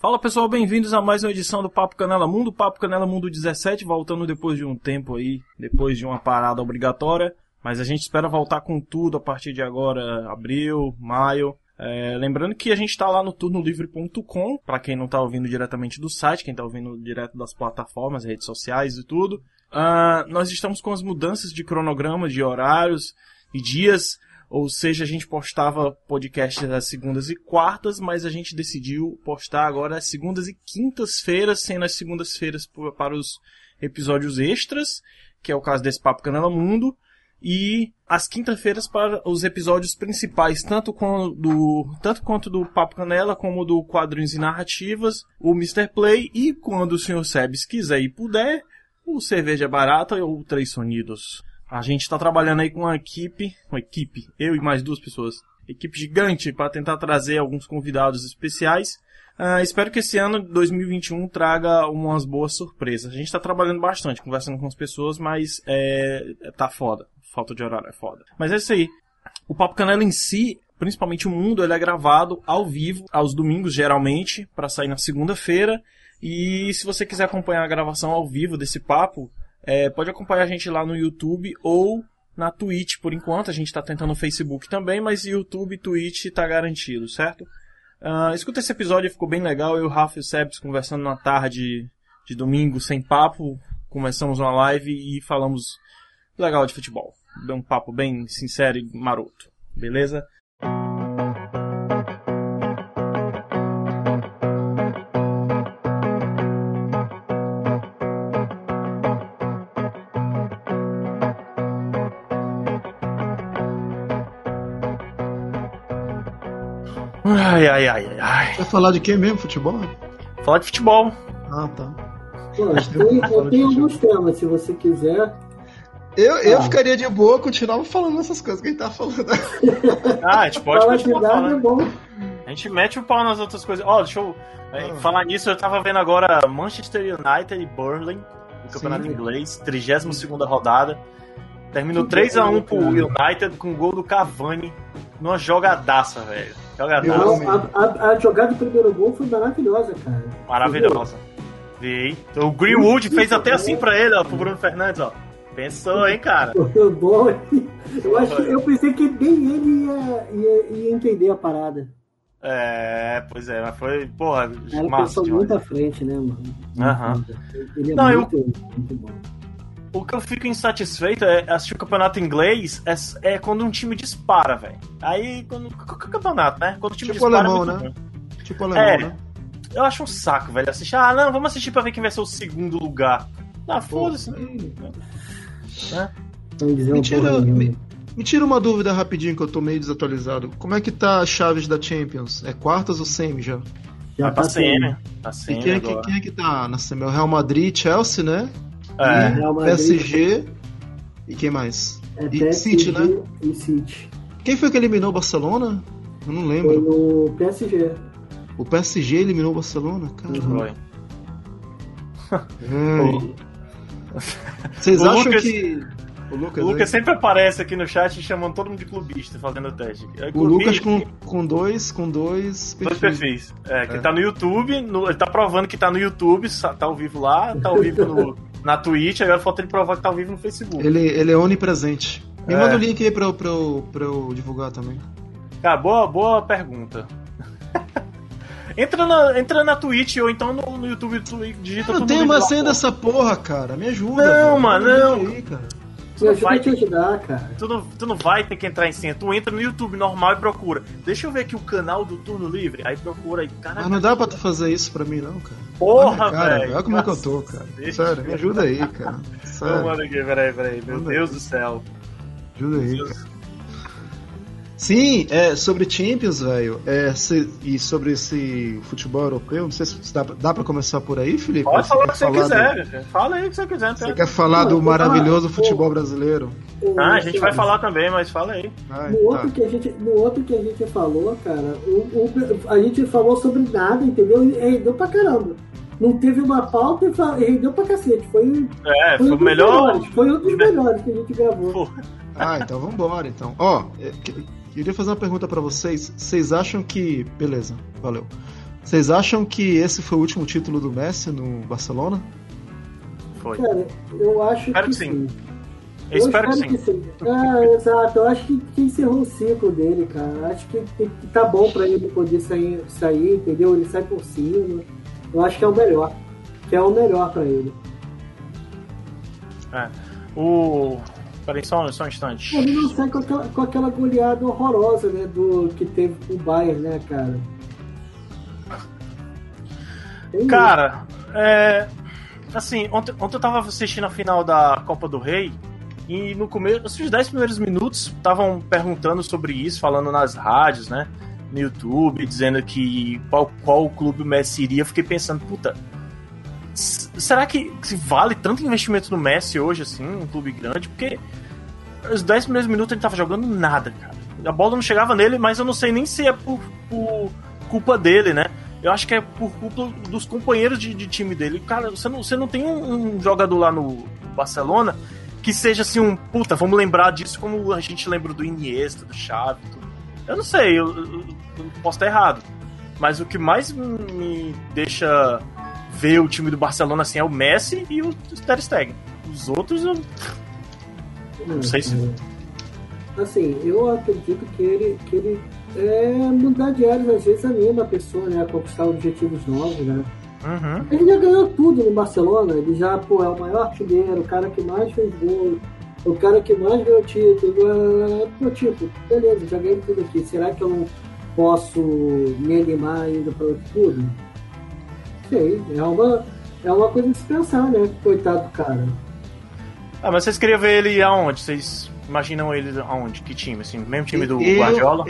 Fala pessoal, bem-vindos a mais uma edição do Papo Canela Mundo, Papo Canela Mundo 17, voltando depois de um tempo aí, depois de uma parada obrigatória, mas a gente espera voltar com tudo a partir de agora, abril, maio. É, lembrando que a gente está lá no turnolivre.com, para quem não está ouvindo diretamente do site, quem está ouvindo direto das plataformas, redes sociais e tudo. Uh, nós estamos com as mudanças de cronograma, de horários e dias. Ou seja, a gente postava podcast às segundas e quartas, mas a gente decidiu postar agora às segundas e quintas-feiras, sendo as segundas-feiras para os episódios extras, que é o caso desse Papo Canela Mundo, e às quintas-feiras para os episódios principais, tanto, com do, tanto quanto do Papo Canela, como do Quadrinhos e Narrativas, o Mr. Play, e quando o Sr. Sebes quiser e puder, o Cerveja Barata ou Três Sonidos. A gente está trabalhando aí com uma equipe, uma equipe, eu e mais duas pessoas, equipe gigante para tentar trazer alguns convidados especiais. Uh, espero que esse ano 2021 traga umas boas surpresas. A gente está trabalhando bastante, conversando com as pessoas, mas é, tá foda. Falta de horário é foda. Mas é isso aí. O Papo Canela em si, principalmente o mundo, ele é gravado ao vivo, aos domingos geralmente, para sair na segunda-feira. E se você quiser acompanhar a gravação ao vivo desse papo, é, pode acompanhar a gente lá no YouTube ou na Twitch por enquanto. A gente está tentando no Facebook também, mas YouTube e Twitch está garantido, certo? Uh, escuta esse episódio, ficou bem legal. Eu, Rafa e o Sebs conversando na tarde de domingo sem papo. Começamos uma live e falamos legal de futebol. Um papo bem sincero e maroto. Beleza? Ai, ai, ai, ai. Vai falar de quem mesmo? Futebol? Falar de futebol. Ah, tá. Pô, tem, eu tenho alguns temas, se você quiser. Eu, eu ah. ficaria de boa, continuava falando essas coisas que a gente tá falando. Ah, a gente pode Fala continuar falando. É bom. A gente mete o pau nas outras coisas. Ó, oh, deixa eu. Ah. Falar nisso, eu tava vendo agora Manchester United e Burnley, no Campeonato Sim. Inglês, 32 rodada. Terminou 3x1 pro United com o gol do Cavani numa jogadaça, velho. Jogadaça. A, a, a, jogada do primeiro gol foi maravilhosa, cara. Maravilhosa. Vi. O Greenwood fez até assim pra ele, ó, pro Bruno Fernandes, ó. Pensou, hein, cara? Bom, eu, acho, eu pensei que nem ele ia, ia, ia entender a parada. É, pois é, mas foi, porra, Ela massa. Pensou muito à frente, né, mano? Aham. Uhum. Ele é Não, muito, eu... muito bom. O que eu fico insatisfeito é assistir o campeonato inglês é, é quando um time dispara, velho. Aí, quando. Qualquer campeonato, né? Quando o time tipo dispara. Alemão, é né? Bom. Tipo alemão, é, né? Eu acho um saco, velho. Assistir. Ah, não, vamos assistir pra ver quem vai ser o segundo lugar. Ah, foda-se. Né? Me tira, me, me tira uma dúvida rapidinho que eu tô meio desatualizado. Como é que tá as chaves da Champions? É quartas ou semi já? Já tá, tá semi. Tá semi e quem é, que, quem é que tá na semi? É o Real Madrid, Chelsea, né? É. Real Madrid, PSG e quem mais? É e PSG City, né? E City. Quem foi que eliminou o Barcelona? Eu não lembro. Foi o PSG. O PSG eliminou o Barcelona? Caramba. Foi. Vocês o acham Lucas, que. O Lucas, o Lucas sempre aparece aqui no chat chamando todo mundo de clubista fazendo o teste. É o Lucas com, com dois, com dois perfis. Dois perfis. É, que é. tá no YouTube, no, ele tá provando que tá no YouTube, tá ao vivo lá, tá ao vivo no, na Twitch, agora falta ele provar que tá ao vivo no Facebook. Ele, ele é onipresente. Me é. manda o link aí pra, pra, pra eu divulgar também. Cara, boa, boa pergunta. entra, na, entra na Twitch ou então no, no YouTube, digita Eu não tenho mais senha dessa porra, cara. Me ajuda. Não, velho. mano, não. Aí, cara. Tu não vai te ajudar, cara. Tu não, tu não vai ter que entrar em senha. Tu entra no YouTube normal e procura. Deixa eu ver aqui o canal do Turno Livre. Aí procura aí. Cara, ah, não dá pra tu fazer isso pra mim, não, cara. Porra, velho. Olha como é que eu tô, cara. Sério, me ajuda aí, cara. Sério. Mano, aqui, peraí, peraí. Meu Deus do céu. Ajuda aí, cara. Sim, é, sobre Champions, velho, é, e sobre esse futebol europeu, não sei se dá, dá pra começar por aí, Felipe? Pode falar o que você quiser, do... fala aí o que você quiser. Você quer falar do maravilhoso futebol brasileiro? Ah, a gente vai falar também, mas fala aí. no, outro tá. que a gente, no outro que a gente falou, cara, o, o, a gente falou sobre nada, entendeu? E rendeu pra caramba. Não teve uma pauta e rendeu pra cacete. Foi, é, foi, foi o melhor. Melhores, foi um dos melhores que a gente gravou. Ah, então vambora, então. Ó, é, Queria fazer uma pergunta para vocês. Vocês acham que. Beleza, valeu. Vocês acham que esse foi o último título do Messi no Barcelona? Foi. Cara, eu acho Espero que que sim. sim. Eu espero que sim. Ah, exato. Eu acho que, que encerrou o ciclo dele, cara. Eu Acho que, que, que tá bom pra ele poder sair, sair, entendeu? Ele sai por cima. Eu acho que é o melhor. Que é o melhor pra ele. É. O. Peraí, só, só um instante. Ele não sai com aquela, com aquela goleada horrorosa, né? Do que teve com o Bayern, né, cara? Cara, é. Assim, ontem, ontem eu tava assistindo a final da Copa do Rei e no começo, os 10 primeiros minutos, estavam perguntando sobre isso, falando nas rádios, né? No YouTube, dizendo que qual, qual clube o Messi iria. Eu fiquei pensando, puta, será que, vale tanto investimento no Messi hoje, assim, um clube grande? Porque os 10 primeiros minutos ele tava jogando nada, cara. A bola não chegava nele, mas eu não sei nem se é por, por culpa dele, né? Eu acho que é por culpa dos companheiros de, de time dele. Cara, você não, você não tem um, um jogador lá no Barcelona que seja assim um puta, vamos lembrar disso como a gente lembra do Iniesta, do Xavi, tudo. Eu não sei, eu, eu- eu posso estar errado. Mas o que mais me deixa ver o time do Barcelona assim é o Messi e o Ter Stegen. Os outros eu não sei se Assim, eu acredito que ele, que ele é, mudar de áreas às vezes anima a pessoa né, a conquistar objetivos novos, né? Uhum. Ele já ganhou tudo no Barcelona, ele já pô, é o maior artilheiro, o cara que mais fez gol, o cara que mais ganhou título. é, Pô, tipo, beleza, já ganhei tudo aqui. Será que eu não posso me animar ainda para outro clube? Sei, é uma, é uma coisa de se pensar, né? Coitado do cara. Ah, mas vocês queriam ver ele aonde? Vocês imaginam ele aonde? Que time? Assim, mesmo time do Eu- Guardiola?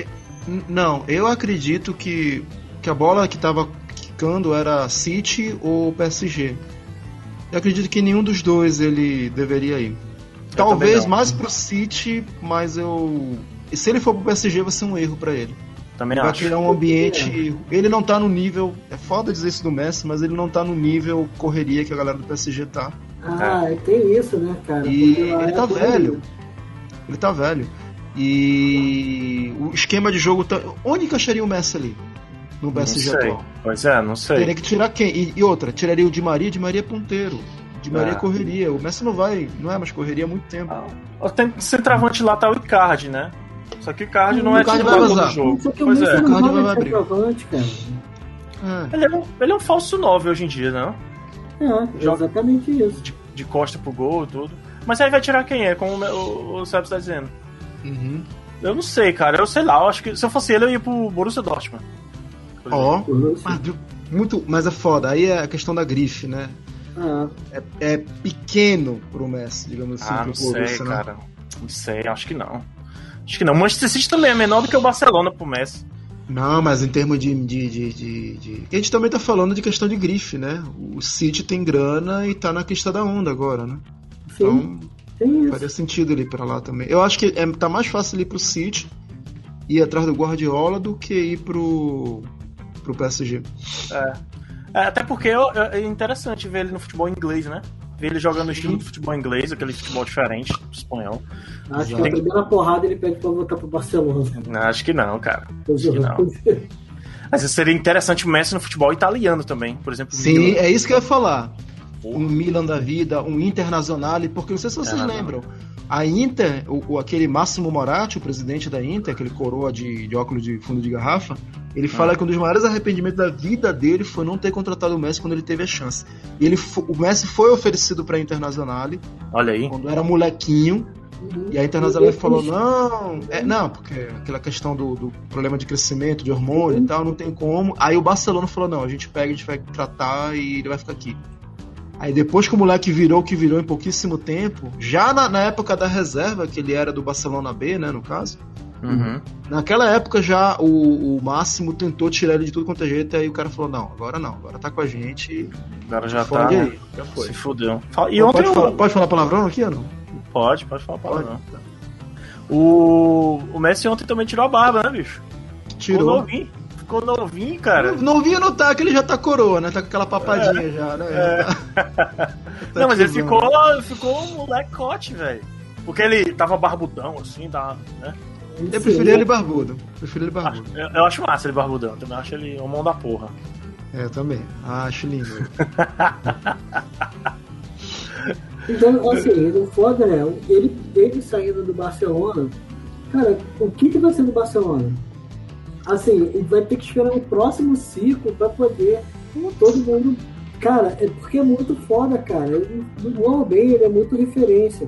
Não, eu acredito que, que a bola que tava quicando era City ou PSG. Eu acredito que nenhum dos dois ele deveria ir. Talvez mais pro City, mas eu. e Se ele for pro PSG, vai ser um erro pra ele. Também vai acho. criar um ambiente. Ele não tá no nível. É foda dizer isso do Messi, mas ele não tá no nível correria que a galera do PSG tá. Ah, tem isso, né, cara? E Porque ele é tá velho. Ele tá velho. E o esquema de jogo tá. Onde encaixaria o Messi ali? No Não PSG sei. atual? Pois é, não sei. Teria que tirar quem? E, e outra, tiraria o Di Maria, Di Maria é ponteiro. Di Maria É. correria. O Messi não vai, não é mais correria há muito tempo. Ah, Tem centroavante lá tá o Icardi, né? Só que o Icardi não O é vai todo vazar. jogo. Só que o Pois é. não Cardi joga vai abrir. É. Ele é, um, ele é um falso 9 hoje em dia, não? É, Joga- exatamente isso. De, de costa pro gol e tudo. Mas aí vai tirar quem é, como o, o, o Sebs tá dizendo. Uhum. Eu não sei, cara. Eu sei lá. Eu acho que se eu fosse ele, eu ia pro Borussia Dortmund. Ó, Uhum. mas, muito, mas é foda. Aí é a questão da grife, né? Ah, É, é pequeno pro Messi, digamos assim, Ah, pro não sei, Borussia, né? cara. Não sei, acho que não. Acho que não. O Manchester City também é menor do que o Barcelona pro Messi. Não, mas em termos de, de, de, de, de- A gente também tá falando de questão de grife, né? O City tem grana e tá na crista da onda agora, né? sim, Então faria sentido ele ir pra lá também. Eu acho que é, tá mais fácil ele ir pro City, ir atrás do Guardiola, do que ir pro, pro PSG. É, até porque é é interessante ver ele no futebol inglês, né? Ver ele jogando no estilo de futebol inglês, aquele futebol diferente do espanhol. Acho que a Tem- primeira porrada ele pede pra voltar pro Barcelona. Não, acho que não, cara. Acho que zoando. Mas seria interessante o Messi no futebol italiano também, por exemplo. o Sim, Milan. é isso que eu ia falar. Porra. Um Milan da vida, um Internazionale, porque não sei se vocês É, não. A Inter, o, aquele Máximo Moratti, o presidente da Inter, aquele coroa de, de óculos de fundo de garrafa, ele fala que um dos maiores arrependimentos da vida dele foi não ter contratado o Messi quando ele teve a chance. E ele, o Messi foi oferecido para a Internazionale Olha aí. quando era molequinho, Uhum. e a Internazionale falou: não, é, não, porque aquela questão do, do problema de crescimento, de hormônio e tal, não tem como. Aí o Barcelona falou: não, a gente pega, a gente vai tratar e ele vai ficar aqui. Aí depois que o moleque virou o que virou em pouquíssimo tempo, já na, na época da reserva, que ele era do Barcelona B, né, no caso, Uhum. naquela época já o, o Máximo tentou tirar ele de tudo quanto é jeito, aí o cara falou: não, agora não, agora tá com a gente e Agora já tá. aí. Já foi. Se fudeu. Fala- E ontem pode, o- falar, pode falar palavrão aqui ou não? Pode, pode falar palavrão. O, o Messi ontem também tirou a barba, né, bicho? Ficou Tirou. novinho. Ficou novinho, cara. Novinho não tá, que ele já tá coroa, né? Tá com aquela papadinha já, né? É. Tá Não, mas ele ficou, ficou um molecote, velho. Porque ele tava barbudão, assim, tá, né? Eu preferi ele barbudo. Preferi ele barbudo. Eu, eu acho massa ele barbudão, também acho ele um mão da porra. É, eu também. Acho lindo. Então, assim, o foda é, ele, ele saindo do Barcelona, cara, o que, que vai ser do Barcelona? Assim, ele vai ter que esperar o próximo ciclo para poder todo mundo. Cara, é porque é muito foda, cara. Ele, no bem, ele é muito referência.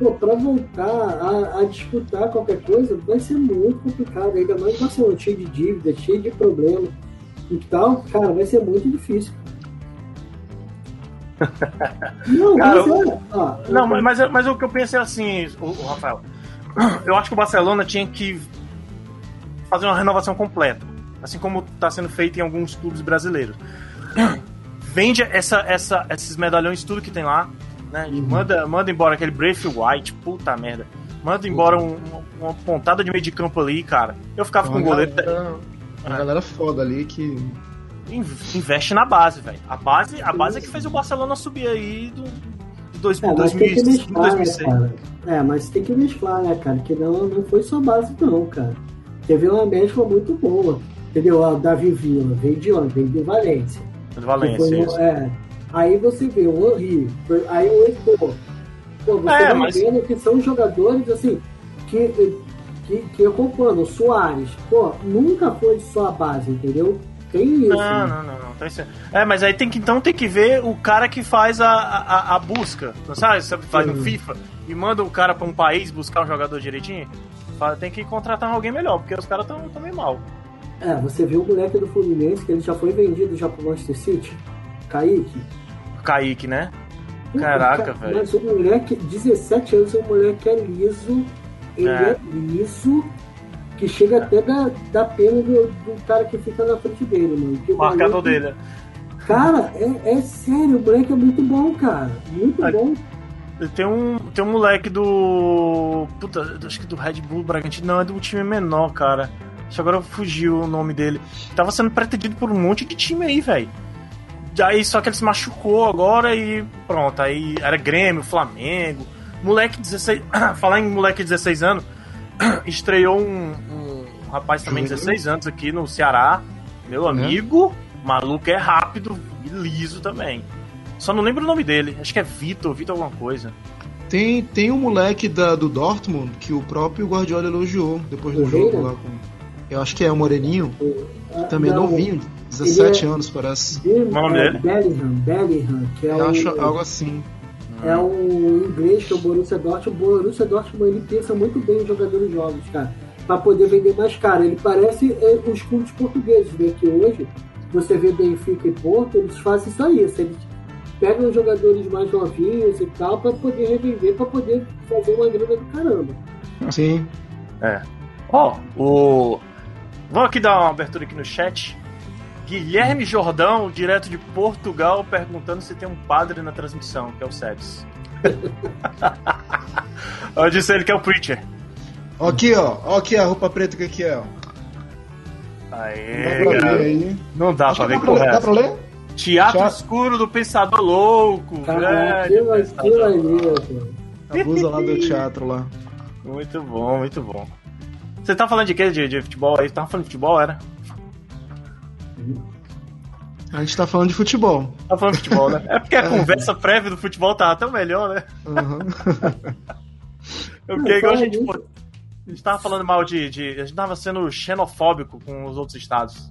Pô, pra voltar a, a, disputar qualquer coisa vai ser muito complicado. Ainda mais o Barcelona cheio de dívida, cheio de problema e tal, cara, vai ser muito difícil. não, cara, mas, é, ah, não mas, mas, mas, o que eu pensei é assim, o, o Rafael, eu acho que o Barcelona tinha que fazer uma renovação completa, assim como está sendo feito em alguns clubes brasileiros. Vende essa, essa, esses medalhões, tudo que tem lá, né? Uhum. Manda, manda embora aquele Braith White, puta merda. Manda embora um, uma pontada de meio de campo ali, cara. Eu ficava uma com o goleiro. Galera, uma galera foda ali que. Investe na base, velho. A base, a base é que fez o Barcelona subir aí do, dois, é, 2006. 2006. Né, é, mas tem que mesclar, né, cara? Que não, não foi só base, não, cara. Teve uma mescla muito boa. Entendeu? O Davi Villa veio de onde? Veio de Valência. De Valência, é, Aí você vê o Henry, aí o Heitor. Pô, você é, vai mas... vendo que são jogadores assim que, que, que acompanham. O Soares, pô, nunca foi só a base, entendeu? Tem isso. Não, né? não, não, não. Tem É, mas aí tem que, então tem que ver o cara que faz a, a, a busca. Não sabe? Você faz no FIFA e manda o cara pra um país buscar um jogador direitinho. Tem que contratar alguém melhor, porque os caras estão meio mal. É, você viu o moleque do Fluminense que ele já foi vendido já pro Manchester City? Kaique? Kaique, né? Caraca, velho. Mas o moleque, 17 anos, o moleque é liso. Ele é, é liso que chega até da, da pena do, do cara que fica na frente dele, mano. o marcador dele. Cara, é, é sério, o moleque é muito bom, cara. Muito bom. Tem um, tem um moleque do. Puta, acho que do Red Bull Bragantino. Não, é do time menor, cara. Acho agora fugiu o nome dele. Tava sendo pretendido por um monte de time aí, velho. Aí só que ele se machucou agora e pronto. Aí era Grêmio, Flamengo. Moleque 16. falar em moleque 16 anos. estreou um, um, rapaz também, 16 anos, aqui no Ceará. Meu né? amigo. Maluco é rápido e liso também. Só não lembro o nome dele. Acho que é Vitor, Vitor alguma coisa. Tem, tem um moleque da, do Dortmund que o próprio Guardiola elogiou depois do jogo lá com. Eu acho que é o Moreninho. Também não, novinho, 17 é, anos parece. O nome dele? Bellingham, Bellingham, que é Eu o, acho algo assim. É o inglês que é o Borussia Dortmund. O Borussia Dortmund ele pensa muito bem em jogadores jovens, cara, para poder vender mais caro. Ele parece é, os clubes portugueses, né? Que hoje você vê Benfica e Porto, eles fazem só isso. Eles pegam jogadores mais novinhos e tal para poder revender, para poder fazer uma grana do caramba. Sim. É. Ó, oh, o Vamos aqui dar uma abertura aqui no chat. Guilherme Jordão, direto de Portugal, perguntando se tem um padre na transmissão, que é o Sebs. Eu disse ele que é o Preacher. Aqui, ó. Ó aqui a roupa preta que aqui é, ó. Aê, não dá pra ler aí. Não dá pra ver com ler. Dá pra ler? Teatro Teatro. Escuro do Pensador Louco. Caraca, que maneiro, Abusa lá do teatro lá. Muito bom, muito bom. Você tá falando de quê? De, de futebol aí? Tava falando de futebol, era? A gente tá falando de futebol. Tá falando de futebol, né? É porque a conversa prévia do futebol tava tão melhor, né? Uhum. porque igual a gente, pô, a gente tava falando mal de, de. A gente tava sendo xenofóbico com os outros estados.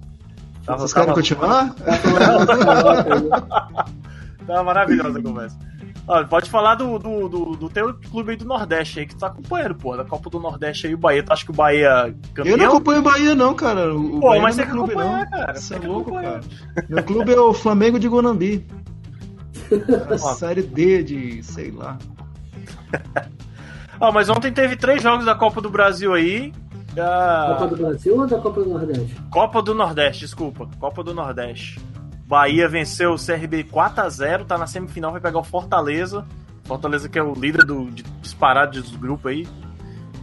Tava, Vocês querem tava... continuar? tava maravilhosa a conversa. Olha, pode falar do, do, do, do teu clube aí do Nordeste aí, que tu tá acompanhando, pô. Da Copa do Nordeste aí, o Bahia. Tu acha que o Bahia campeão? Eu não acompanho o Bahia, não, cara. O pô, Bahia mas não é clube, não. Cara, você é louco, cara. Meu clube é o Flamengo de Gonambi. A série D de, sei lá. ah, mas ontem teve três jogos da Copa do Brasil aí. Da... Copa do Brasil ou da Copa do Nordeste? Copa do Nordeste, desculpa. Copa do Nordeste. Bahia venceu o CRB 4 a 0 tá na semifinal, vai pegar o Fortaleza. Fortaleza que é o líder do de, disparado do grupo aí.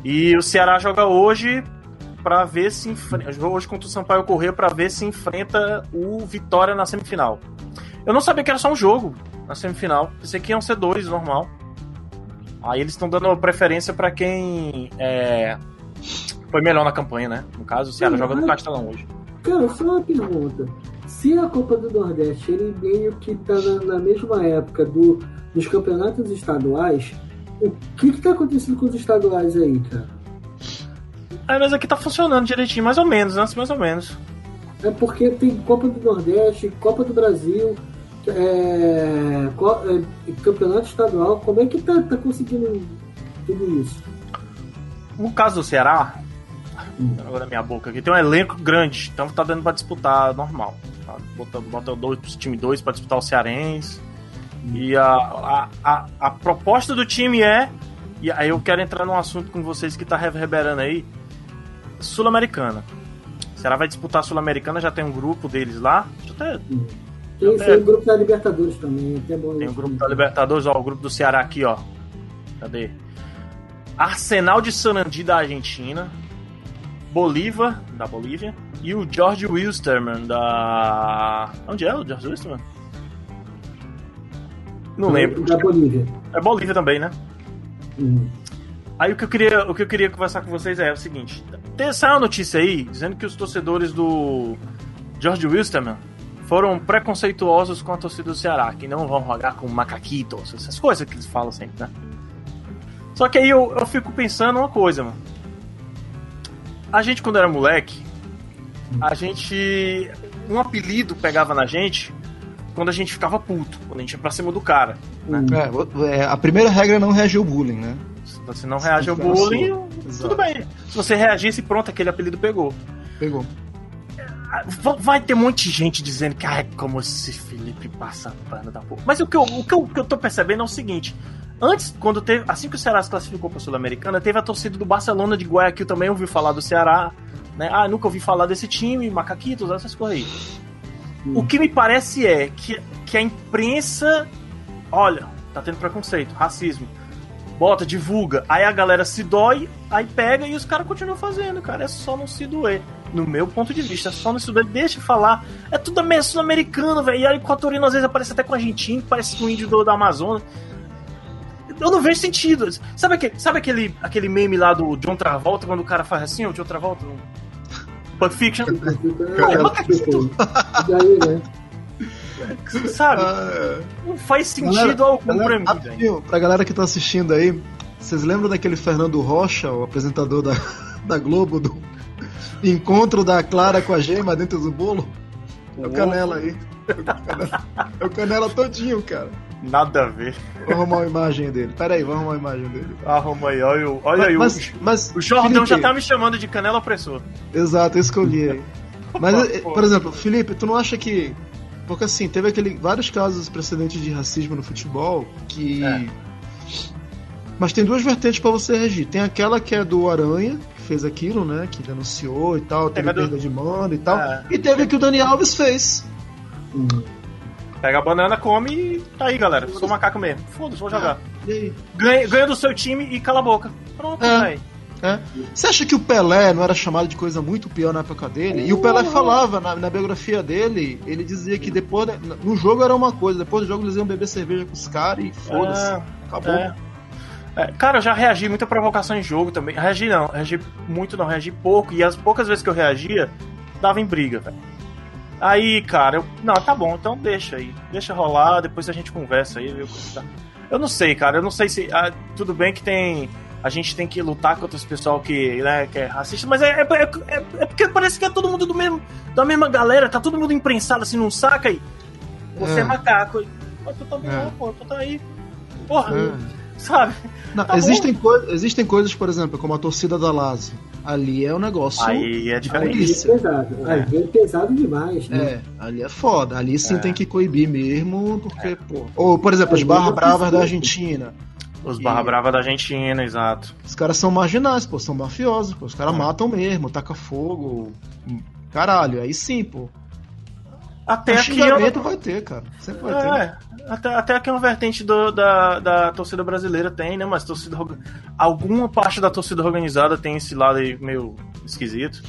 E o Ceará joga hoje para ver se enfrenta. Hoje contra o Sampaio Corrêa para ver se enfrenta o Vitória na semifinal. Eu não sabia que era só um jogo na semifinal. Pensei que iam ser dois, normal. Aí eles estão dando preferência para quem é, foi melhor na campanha, né? No caso, o Ceará Sim, joga no Castelão hoje. Cara, só uma pergunta. se a Copa do Nordeste ele meio que tá na, na mesma época do, dos campeonatos estaduais, o que que tá acontecendo com os estaduais aí, cara? É, mas aqui tá funcionando direitinho, mais ou menos, né? Mais ou menos. É porque tem Copa do Nordeste, Copa do Brasil, é, co- é, campeonato estadual. Como é que tá, tá conseguindo tudo isso? No caso do Ceará, agora minha boca aqui, tem um elenco grande, então tá dando pra disputar normal. Tá? Bota, bota dois, time 2 pra disputar o Cearense. E a, a, a, a proposta do time é. E aí eu quero entrar num assunto com vocês que tá reverberando aí. Sul-Americana. O Ceará vai disputar a Sul-Americana, já tem um grupo deles lá. Deixa eu até Tem, É. tem o grupo da Libertadores também, bom. Tem o grupo da Libertadores, ó, o grupo do Ceará aqui, ó. Cadê? Arsenal de Sarandi da Argentina, Bolívar da Bolívia e o George Wilstermann da. Onde é o George Wilstermann? Não lembro. Da Bolívia. É Bolívia também, né? Uhum. Aí o que eu queria, o que eu queria conversar com vocês é o seguinte: tem uma notícia aí dizendo que os torcedores do George Wilstermann foram preconceituosos com a torcida do Ceará, que não vão jogar com macaquitos, essas coisas que eles falam sempre, né? Só que aí eu, eu fico pensando uma coisa, mano. A gente, quando era moleque, a gente. Um apelido pegava na gente quando a gente ficava puto, quando a gente ia pra cima do cara. Uhum. É, vo- é, a primeira regra é não reagir ao bullying, né? Se você não reage ao bullying, tudo bem. Se você reagisse, pronto, aquele apelido pegou. Pegou. Va- Vai ter um monte de gente dizendo que ai, como esse Felipe passa pano da porra. Mas o que, eu, o, que eu, o que eu tô percebendo é o seguinte: antes, quando teve. Assim que o Ceará se classificou pra Sul-Americana, teve a torcida do Barcelona de Guayaquil também ouviu falar do Ceará. Né? Ah, nunca ouvi falar desse time, macaquitos, essas coisas aí. O que me parece é que, que a imprensa. Olha, tá tendo preconceito, racismo. Bota, divulga. Aí a galera se dói, aí pega e os caras continuam fazendo, cara. É só não se doer. No meu ponto de vista, é só não se doer. Deixa eu falar. É tudo sul-americano, velho. E aí o equatoriano às vezes aparece até com argentino, parece um índio do, da Amazônia. Eu não vejo sentido. Sabe, aquele, sabe aquele, aquele meme lá do John Travolta, quando o cara faz assim, o John Travolta? Pulp Fiction? É, tipo, e aí, né? Sabe? Ah, Não faz sentido Galera, algum galera, pra mim, rapidinho, pra galera que tá assistindo aí, vocês lembram daquele Fernando Rocha, o apresentador da, da Globo, do encontro da Clara com a gema dentro do bolo? É o Canela aí. É o Canela, é o Canela todinho, cara. Nada a ver. Vou arrumar uma imagem dele. Pera aí, vamos arrumar a imagem dele. Arruma aí, olha, o- olha aí. o- mas, mas, O Jordão Felipe, já tá me chamando de canela opressor. Exato, eu escolhi aí. Mas, eh, por exemplo, Felipe, tu não acha que. Porque assim, teve aquele, vários casos precedentes de racismo no futebol que. É. Mas tem duas vertentes pra você reagir. Tem aquela que é do Aranha, que fez aquilo, né? Que denunciou e tal, teve Teve a do- perda de mando e tal. É. E teve a que o Dani Alves fez. Uhum. Pega a banana, come e tá aí, galera. Sou macaco mesmo. Foda-se, vou jogar. Aí? Ganha, ganha do seu time e cala a boca. Pronto, É. velho. É. Você acha que o Pelé não era chamado de coisa muito pior na época dele? E o Pelé falava na, na biografia dele, ele dizia que depois no jogo era uma coisa, depois do jogo eles iam beber cerveja com os caras e foda-se. É, Acabou. É. É, cara, eu já reagi muita provocação em jogo também. Reagi não, reagi muito não, reagi pouco. E as poucas vezes que eu reagia, dava em briga, velho. Aí, cara, eu. Não, tá bom, então deixa aí. Deixa rolar, depois a gente conversa aí, viu? tá. Eu não sei, cara, eu não sei se. ah, tudo bem que tem. A gente tem que lutar contra esse pessoal que, né, que é racista, mas é, é, é- é porque parece que é todo mundo do mesmo, da mesma galera, tá todo mundo imprensado assim num saco aí. Você é, É. macaco. Mas tu também É. não, pô, tu tá aí. Porra, É. sabe? Não, Tá existem, coi- existem coisas, por exemplo, como a torcida da Lazio. Ali é um negócio. Aí é Aí diferente. é Polícia. pesado. Aí é pesado demais, né? É, ali é foda. Ali sim É. tem que coibir mesmo, porque, pô. Ou, por exemplo, as barra bravas da Argentina. Os E- barra brava da Argentina, exato. Os caras são marginais, pô, são mafiosos, pô. Os caras É. matam mesmo, taca fogo. Caralho, aí sim, pô. Até aqui. eu- vai ter, cara. Sempre vai ter. É, até, até aqui uma vertente do- da, da torcida brasileira tem, né? Mas torcida, alguma parte da torcida organizada tem esse lado aí meio esquisito.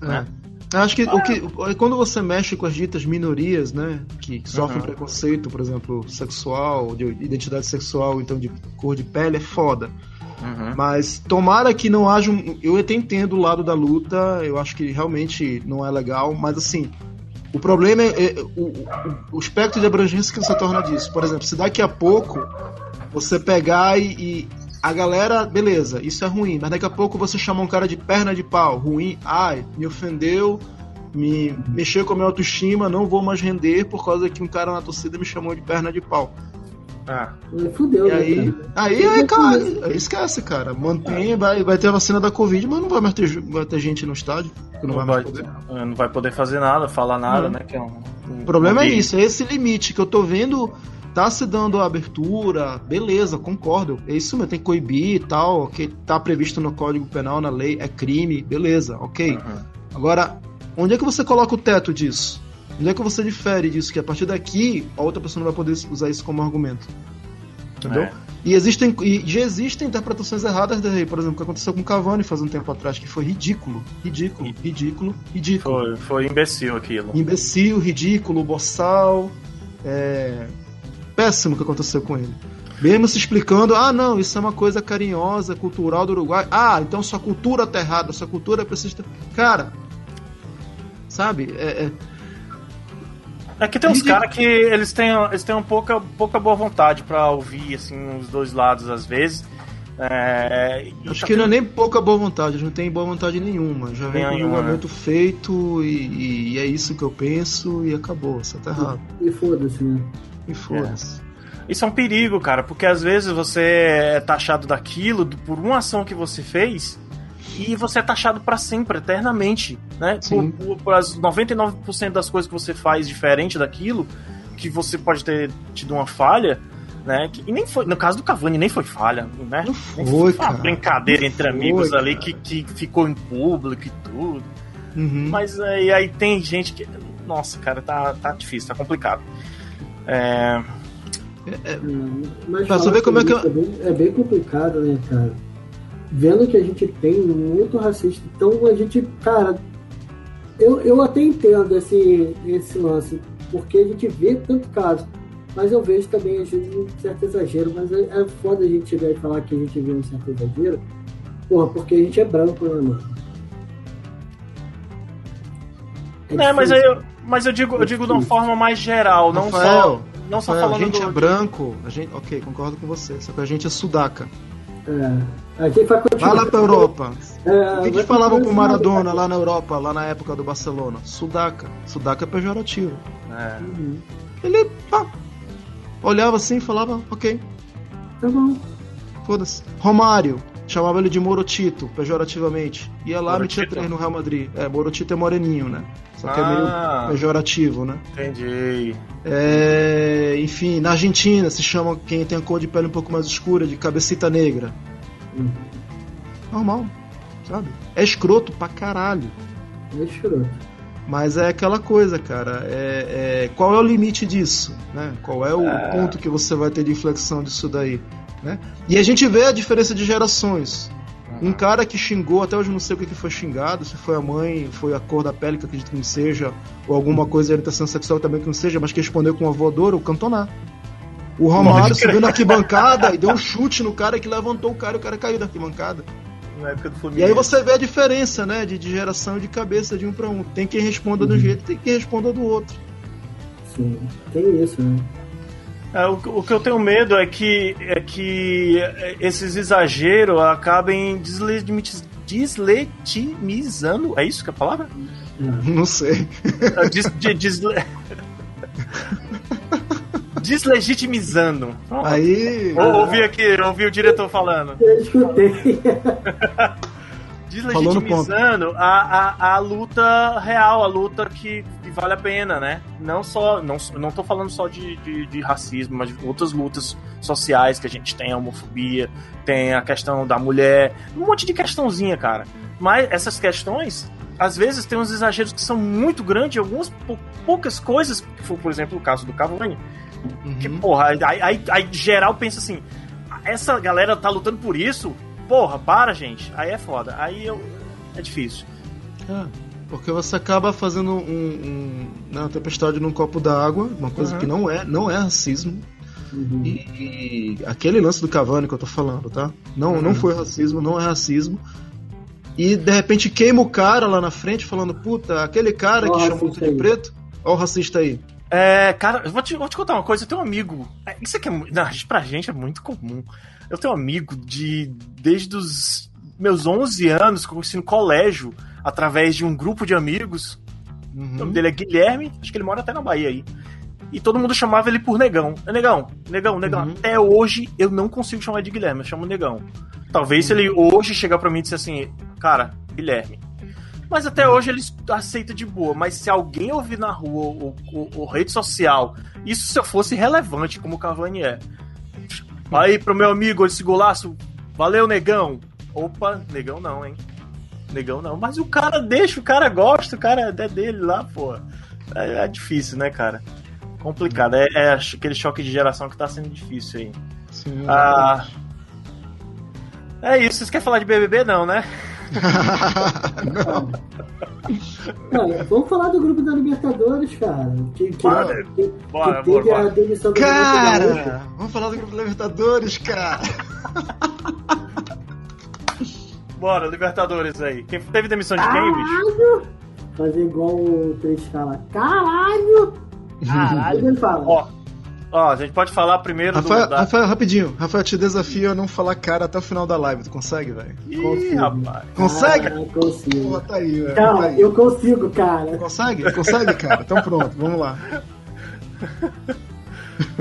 né? É. Eu Acho que, o que quando você mexe com as ditas minorias, né, que sofrem Uhum. preconceito, por exemplo, sexual, de identidade sexual, então de cor de pele, é foda. Uhum. Mas tomara que não haja um. Eu até entendo o lado da luta, eu acho que realmente não é legal, mas assim, O problema é, é o, o, espectro de abrangência que você torna disso. Por exemplo, se daqui a pouco você pegar e, e, a galera, beleza, isso é ruim, mas daqui a pouco você chama um cara de perna de pau, ruim, ai, me ofendeu, me mexeu com a minha autoestima, não vou mais render por causa que um cara na torcida me chamou de perna de pau. Ah. Fudeu, e né, aí, cara? aí, aí, cara, aí esquece, cara. Mantém, vai, vai ter a vacina da Covid, mas não vai mais ter, vai ter gente no estádio. Não, não, vai, poder. É, não vai poder fazer nada, falar nada, né? Que é um, um, o problema um é isso, é esse limite que eu tô vendo. Tá se dando a abertura, beleza, concordo. É isso mesmo, tem que coibir e tal, que tá previsto no Código Penal, na lei, é crime, beleza, ok. Uhum. Agora, onde é que você coloca o teto disso? Onde é que você difere disso? Que a partir daqui a outra pessoa não vai poder usar isso como argumento. Entendeu? É. E existem e já existem interpretações erradas da lei, por exemplo, o que aconteceu com Cavani faz um tempo atrás, que foi ridículo, ridículo, ridículo, ridículo. Foi, foi imbecil aquilo. Imbecil, ridículo, boçal, é... péssimo o que aconteceu com ele. Mesmo se explicando, ah não, isso é uma coisa carinhosa, cultural do Uruguai. Ah, então sua cultura tá errada, sua cultura precisa. Cara, sabe? É, é é que tem uns caras que eles têm, eles têm um pouca, pouca boa vontade para ouvir assim os dois lados às vezes. É, Acho tá que não é nem pouca boa vontade, não tem boa vontade nenhuma. Já vem com o julgamento né? feito e, e, é isso que eu penso e acabou, você tá errado. E, e foda-se, né? E foda-se. É. Isso é um perigo, cara, porque às vezes você é taxado daquilo por uma ação que você fez e você é taxado para sempre, eternamente, né? Por, por, por, as 99% das coisas que você faz diferente daquilo, que você pode ter tido uma falha, né? E nem foi, no caso do Cavani, nem foi falha, né? Não foi, foi uma brincadeira entre amigos foi, ali que, que ficou em público e tudo. Uhum. Mas aí, aí tem gente que. Nossa, cara, tá, tá difícil, tá complicado. É. É, é, mas pra saber como é que eu... é, bem, é bem complicado, né, cara? Vendo que a gente tem muito racista. Então a gente, cara, eu, eu até entendo esse, esse lance, porque a gente vê tanto caso. Mas eu vejo também, às vezes, um certo exagero. Mas é, é foda a gente chegar e falar que a gente vê um certo exagero. Porra, porque a gente é branco, né, mano? É, é mas, eu, mas eu digo, eu digo de uma forma mais geral, não Rafael, só. Não só falando. A gente do... é branco, a gente, ok, concordo com você, só que a gente é sudaca. É. Aqui vai, vai lá pra Europa. É, o que, que falavam pro Maradona lá na Europa, lá na época do Barcelona? Sudaca. Sudaca é pejorativo. É. Uhum. Ele pá, olhava assim e falava, ok. Tá bom. Foda-se. Romário. Chamava ele de Morotito, pejorativamente. Ia lá, Morotito? metia três no Real Madrid. É, Morotito é moreninho, né? Só que ah, é meio ah. pejorativo, né? Entendi. É, enfim, na Argentina se chama quem tem a cor de pele um pouco mais escura de cabecita negra. Uhum. Normal, sabe? É escroto pra caralho. É escroto. Mas é aquela coisa, cara. É, é, qual é o limite disso? Né? Qual é o é... ponto que você vai ter de inflexão disso daí? Né? E a gente vê a diferença de gerações. Um cara que xingou, até hoje não sei o que foi xingado, se foi a mãe, foi a cor da pele, que acredito que não seja, ou alguma coisa de orientação sexual também que não seja, mas que respondeu com uma voadora, o Cantona. O Romário subiu na arquibancada e deu um chute no cara que levantou o cara e o cara caiu da arquibancada. Na época do E aí você vê a diferença, né, de, de geração de cabeça de um para um. Tem quem responda uhum. de um jeito, tem quem responda do outro. Sim, tem isso, né? É, o, o, que eu tenho medo é que, é que esses exageros acabem deslegitimizando. É isso que é a palavra? Não sei. É, des, de, desle... Deslegitimizando. Aí. Ouvi aqui, ouvi o diretor falando. Eu escutei. deslegitimizando a, a, a luta real, a luta que, que, vale a pena, né? Não só, não, não tô falando só de, de, de, racismo, mas de outras lutas sociais que a gente tem, a homofobia, tem a questão da mulher, um monte de questãozinha, cara. Mas essas questões, às vezes, tem uns exageros que são muito grandes, algumas poucas coisas, que foi, por exemplo, o caso do Cavani, uhum. que, porra, aí, aí, aí geral pensa assim, essa galera tá lutando por isso, porra, para, gente. Aí é foda. Aí eu... é difícil. É, porque você acaba fazendo um, um, né, uma tempestade num copo d'água, uma coisa uhum. que não é, não é racismo. Uhum. E, e, aquele lance do Cavani que eu tô falando, tá? Não, uhum. não foi racismo, não é racismo. E de repente queima o cara lá na frente falando, puta, aquele cara que chamou tu de preto. Olha o racista aí. É, cara, vou te, vou te contar uma coisa. Eu tenho um amigo. é, Isso aqui é. Não, pra gente é muito comum. Eu tenho um amigo de. Desde os meus 11 anos, que eu conheci no colégio, através de um grupo de amigos. O Uhum. nome dele é Guilherme, acho que ele mora até na Bahia aí. E todo mundo chamava ele por Negão. É Negão, Negão, Negão. Uhum. Até hoje eu não consigo chamar de Guilherme, eu chamo Negão. Talvez se ele hoje chegar pra mim e disser assim, cara, Guilherme. Mas até hoje ele aceita de boa. Mas se alguém ouvir na rua ou, ou- ou rede social, isso se eu fosse relevante, como o Cavani é. Aí pro meu amigo, esse golaço, valeu, negão. Opa, negão não, hein? Negão não. Mas o cara deixa, o cara gosta, o cara é dele lá, pô. É, é difícil, né, cara? Complicado. É, é aquele choque de geração que tá sendo difícil aí. Sim. Ah. É isso, vocês querem falar de BBB? Não, né? Cara, vamos falar do grupo da Libertadores, cara. Que, que, Bora, que, bora, que teve bora, a bora. demissão do. Cara, vamos falar do grupo da Libertadores, cara. Bora, Libertadores aí. Quem teve demissão de quem, bicho? Caralho! Fazer igual o 3 fala. Caralho! Caralho. Ele fala. Ó, ó, a gente pode falar primeiro Rafael, do. Da... Rafael, rapidinho. Rafael, te desafio a não falar cara até o final da live. Tu consegue, velho? Ih, Consigo. rapaz. Consegue? Ah, consigo. Pô, tá aí, velho. Calma, tá eu consigo, cara. Consegue? Consegue, cara? Então pronto, vamos lá.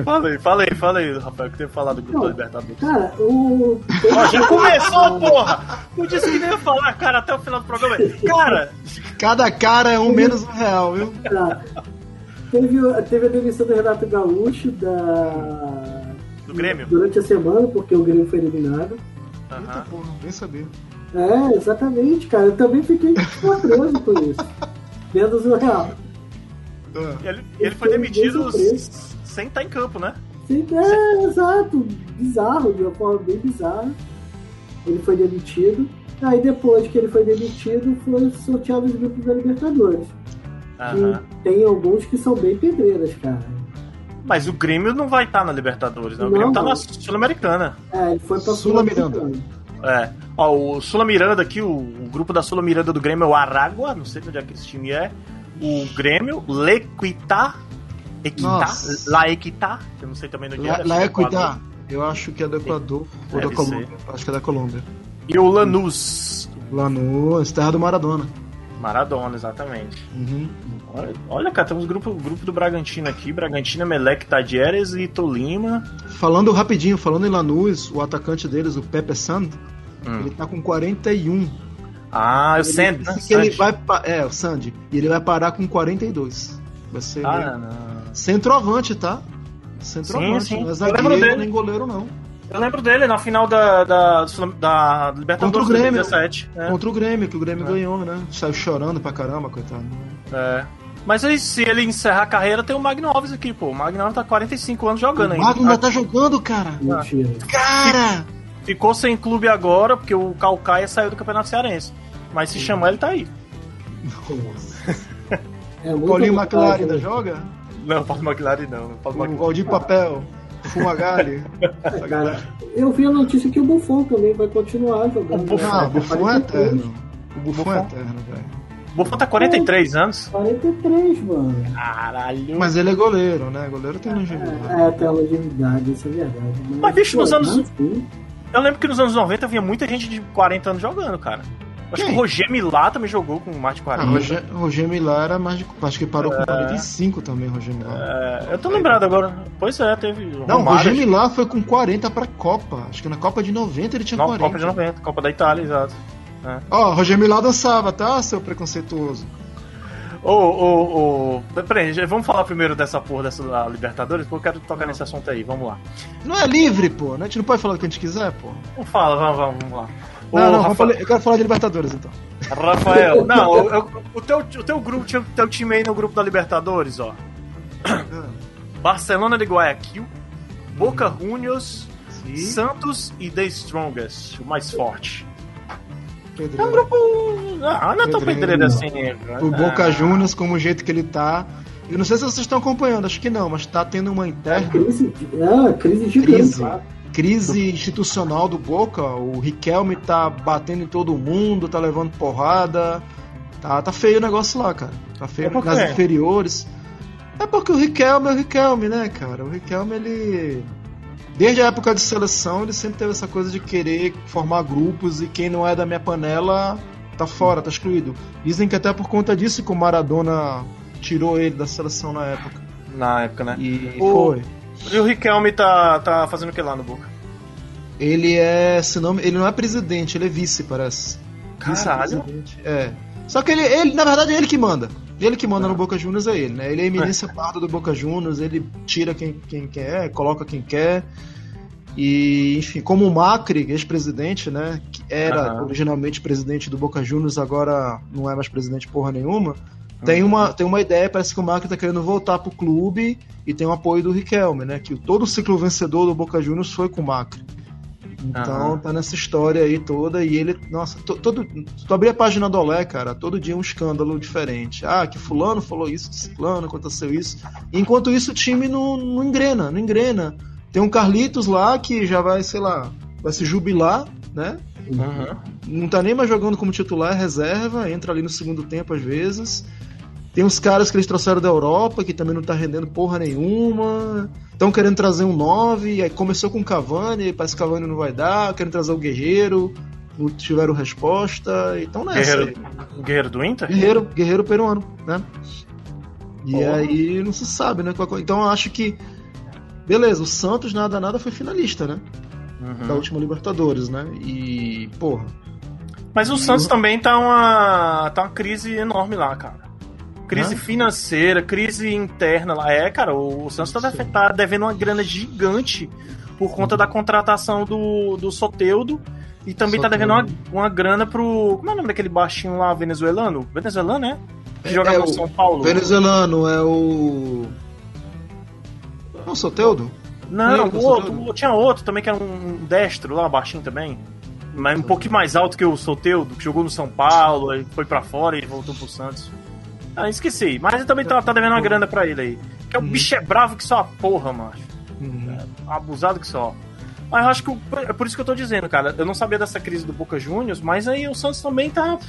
Fala aí, fala aí, fala aí, Rafael, que tem que falar do grupo Libertadores. Cara, o. Ó, já começou, porra! Não disse que nem ia falar, cara, até o final do programa. Cara, Cada cara é um menos um real, viu? Tá. Teve, teve a demissão do Renato Gaúcho da... do Grêmio. durante a semana, porque o Grêmio foi eliminado. Eita Aham. porra, nem sabia. É, exatamente, cara. Eu também fiquei surpreso com isso. Menos o real. Ah, Ele, ele foi demitido sem estar em campo, né? Sim, é, exato. Bizarro, de uma forma bem bizarra. Ele foi demitido. Aí depois que ele foi demitido, foi sorteado os grupos da Libertadores. Tem alguns que são bem pedreiras, cara. Mas o Grêmio não vai estar na Libertadores, né? O Não, Grêmio tá na Sul-Americana. É, ele foi pra. Sul-Americana. É. Ó, o Sula Miranda aqui, o, o grupo da Sula Miranda do Grêmio é o Aragua, não sei de onde é que esse time é. O Grêmio, Lequitá, Equitá, Nossa. La Equitá, que eu não sei também no Lá, lá é cuidar. Eu acho que é do Equador ou Deve da Colômbia. Acho que é da Colômbia. E o Lanús. No Terra do Maradona. Maradona, exatamente. Uhum. Olha, olha, cara, temos grupo, grupo do Bragantino aqui. Bragantino, Melec, Tadieres e Tolima. Falando rapidinho, falando em Lanús, o atacante deles, o Pepe Sand, Hum. ele tá com 41. Ah, o Ele Sand, né? que ele Sand. vai é, o Sandy, e ele vai parar com 42. Vai ser Ah, não. centroavante, tá? Centroavante, Sim, sim. não é zagueiro nem goleiro não. Eu lembro dele na final da, da, da Libertadores Contra o Grêmio. 2017. É. Contra o Grêmio, que o Grêmio É. ganhou, né? Saiu chorando pra caramba, coitado. É. Mas aí, se ele encerrar a carreira, tem o Magno Alves aqui, pô. O Magno Alves tá 45 anos jogando O ainda. Magno ainda tá jogando, cara. Mentira. Cara! Ficou sem clube agora, porque o Calcaia saiu do Campeonato Cearense. Mas se chamar, ele tá aí. É muito Paulinho McLaren né? ainda joga? Não, Paulo McLaren não. Paulo O Valdir Papel, Fumagalli. Cara, eu vi a notícia que o Buffon também vai continuar jogando. O Buffon- Ah, o Buffon é 43, eterno. O Buffon é eterno, velho. O Buffon tá 43 anos. 43, mano. Caralho. Mas ele é goleiro, né? Goleiro tem longevidade. É, tem a longevidade, isso é verdade. Mas, bicho, nos anos- assim, Eu lembro que nos anos 90 vinha muita gente de 40 anos jogando, cara. Acho que o Roger Milá também jogou com mais de Ah, 40. Roger, Roger Millar era mais de. Acho que parou com 45 também, Roger Millar. É, eu tô lembrado agora. Pois é, teve. o Não, Romário, Roger Millar foi com 40 pra Copa. Acho que na Copa de 90 ele tinha Não, 40. Copa de 90, Copa da Itália, exato. Ó, Roger Millar dançava, tá, seu preconceituoso? Ô, ô, ô. Peraí, vamos falar primeiro dessa porra dessa da Libertadores, porque eu quero tocar nesse assunto aí. Vamos lá. Não é livre, pô. né? A gente não pode falar o que a gente quiser, pô. Vamos falar, vamos, vamos, vamos lá. Não, não, Rafa- vamos falar- eu quero falar de Libertadores então. Rafael, não, eu- eu- o, teu, o teu grupo, tinha- teu time aí no grupo da Libertadores, ó. Barcelona de Guayaquil, Boca Juniors, Sim. Santos e The Strongest, o mais forte. É um grupo. Ah, não é tão Pedreiro, pedreiro não. assim. O Ah, Boca Juniors, como o jeito que ele tá. Eu não sei se vocês estão acompanhando, acho que não, mas tá tendo uma interna Crise, é, crise gigante. Crise. Crise institucional do Boca. O Riquelme tá batendo em todo mundo, tá levando porrada. Tá, tá feio o negócio lá, cara. Tá feio É por nas quê? inferiores. É porque o Riquelme é o Riquelme, né, cara? O Riquelme, ele. Desde a época de seleção, ele sempre teve essa coisa de querer formar grupos e quem não é da minha panela tá fora, tá excluído. Dizem que até por conta disso que o Maradona tirou ele da seleção na época. Na época, né? E foi. E o Riquelme tá, tá fazendo o que lá no Boca? Ele é, se não, ele não é presidente, ele é vice, parece. Caralho. Vice-presidente, É. Só que ele, ele, na verdade, é ele que manda. Ele que manda no Boca Juniors é ele, né? Ele é eminência parda do Boca Juniors, ele tira quem, quem quer, coloca quem quer. E, enfim, como o Macri, ex-presidente, né? Que era Aham. originalmente presidente do Boca Juniors, agora não é mais presidente porra nenhuma. Tem uma, tem uma ideia, parece que o Macri tá querendo voltar pro clube e tem o apoio do Riquelme, né? Que todo o ciclo vencedor do Boca Juniors foi com o Macri. Então Aham. tá nessa história aí toda e ele, nossa, to- todo, tu abrir a página do Olé, cara, todo dia um escândalo diferente. Ah, que fulano falou isso, que ciclano aconteceu isso. E enquanto isso o time não, não engrena, não engrena. Tem um Carlitos lá que já vai, sei lá, vai se jubilar, né? Uhum. Não tá nem mais jogando como titular, é reserva, entra ali no segundo tempo às vezes. Tem uns caras que eles trouxeram da Europa que também não tá rendendo porra nenhuma. Estão querendo trazer um 9, aí começou com o Cavani, parece que o Cavani não vai dar, querem trazer o Guerreiro, não tiveram resposta, então nessa. Guerreiro, Guerreiro do Inter? Guerreiro, guerreiro peruano, né? E Porra. aí não se sabe, né? qual- Então eu acho que. Beleza, o Santos nada nada foi finalista, né? Uhum. Da última Libertadores, né? E, porra. Mas o Santos também tá uma, tá uma crise enorme lá, cara. Crise Hã? financeira, crise interna lá. É, cara, o, o Santos tá, tá devendo uma grana gigante por conta da contratação do, do Soteudo. E também tá devendo uma, uma grana pro. Como é o nome daquele baixinho lá, venezuelano? Venezuelano, né? Que É- joga é no o São Paulo. Venezuelano é o. Não, Soteudo? Não, Lembra, o outro, tinha outro também que era um destro lá, baixinho também. Mas um pouquinho mais alto que o Soteudo, que jogou no São Paulo, aí foi pra fora e voltou pro Santos. Ah, esqueci. Mas ele também tá, tá devendo uma grana pra ele aí. Que é o Uhum. bicho é bravo que só a porra, macho. Uhum. Abusado que só. Mas eu acho que o- é por isso que eu tô dizendo, cara. Eu não sabia dessa crise do Boca Juniors, mas aí o Santos também tá.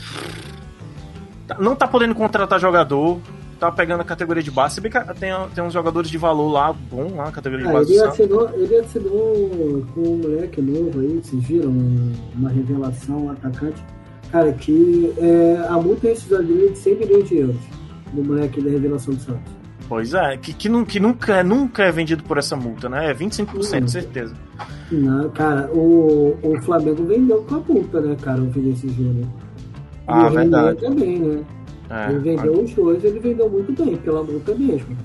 tá- Não tá podendo contratar jogador. Tá pegando a categoria de base. Se bem que tem, tem uns jogadores de valor lá, bom lá, categoria de Ah, base do ele, assinou, ele assinou com um moleque novo aí, vocês viram? Uma revelação, um atacante. Cara, que é, a multa rescisória dele é de 100 milhões de euros. Do moleque da revelação do Santos. Pois é, que, que, que nunca, nunca é vendido por essa multa, né? É 25%, Hum. certeza. Não, cara, o, o Flamengo vendeu com a multa, né, cara, o Vinícius Júnior. Ah, e verdade. também, né? É, ele vendeu os dois, ele vendeu muito bem, pela multa mesmo.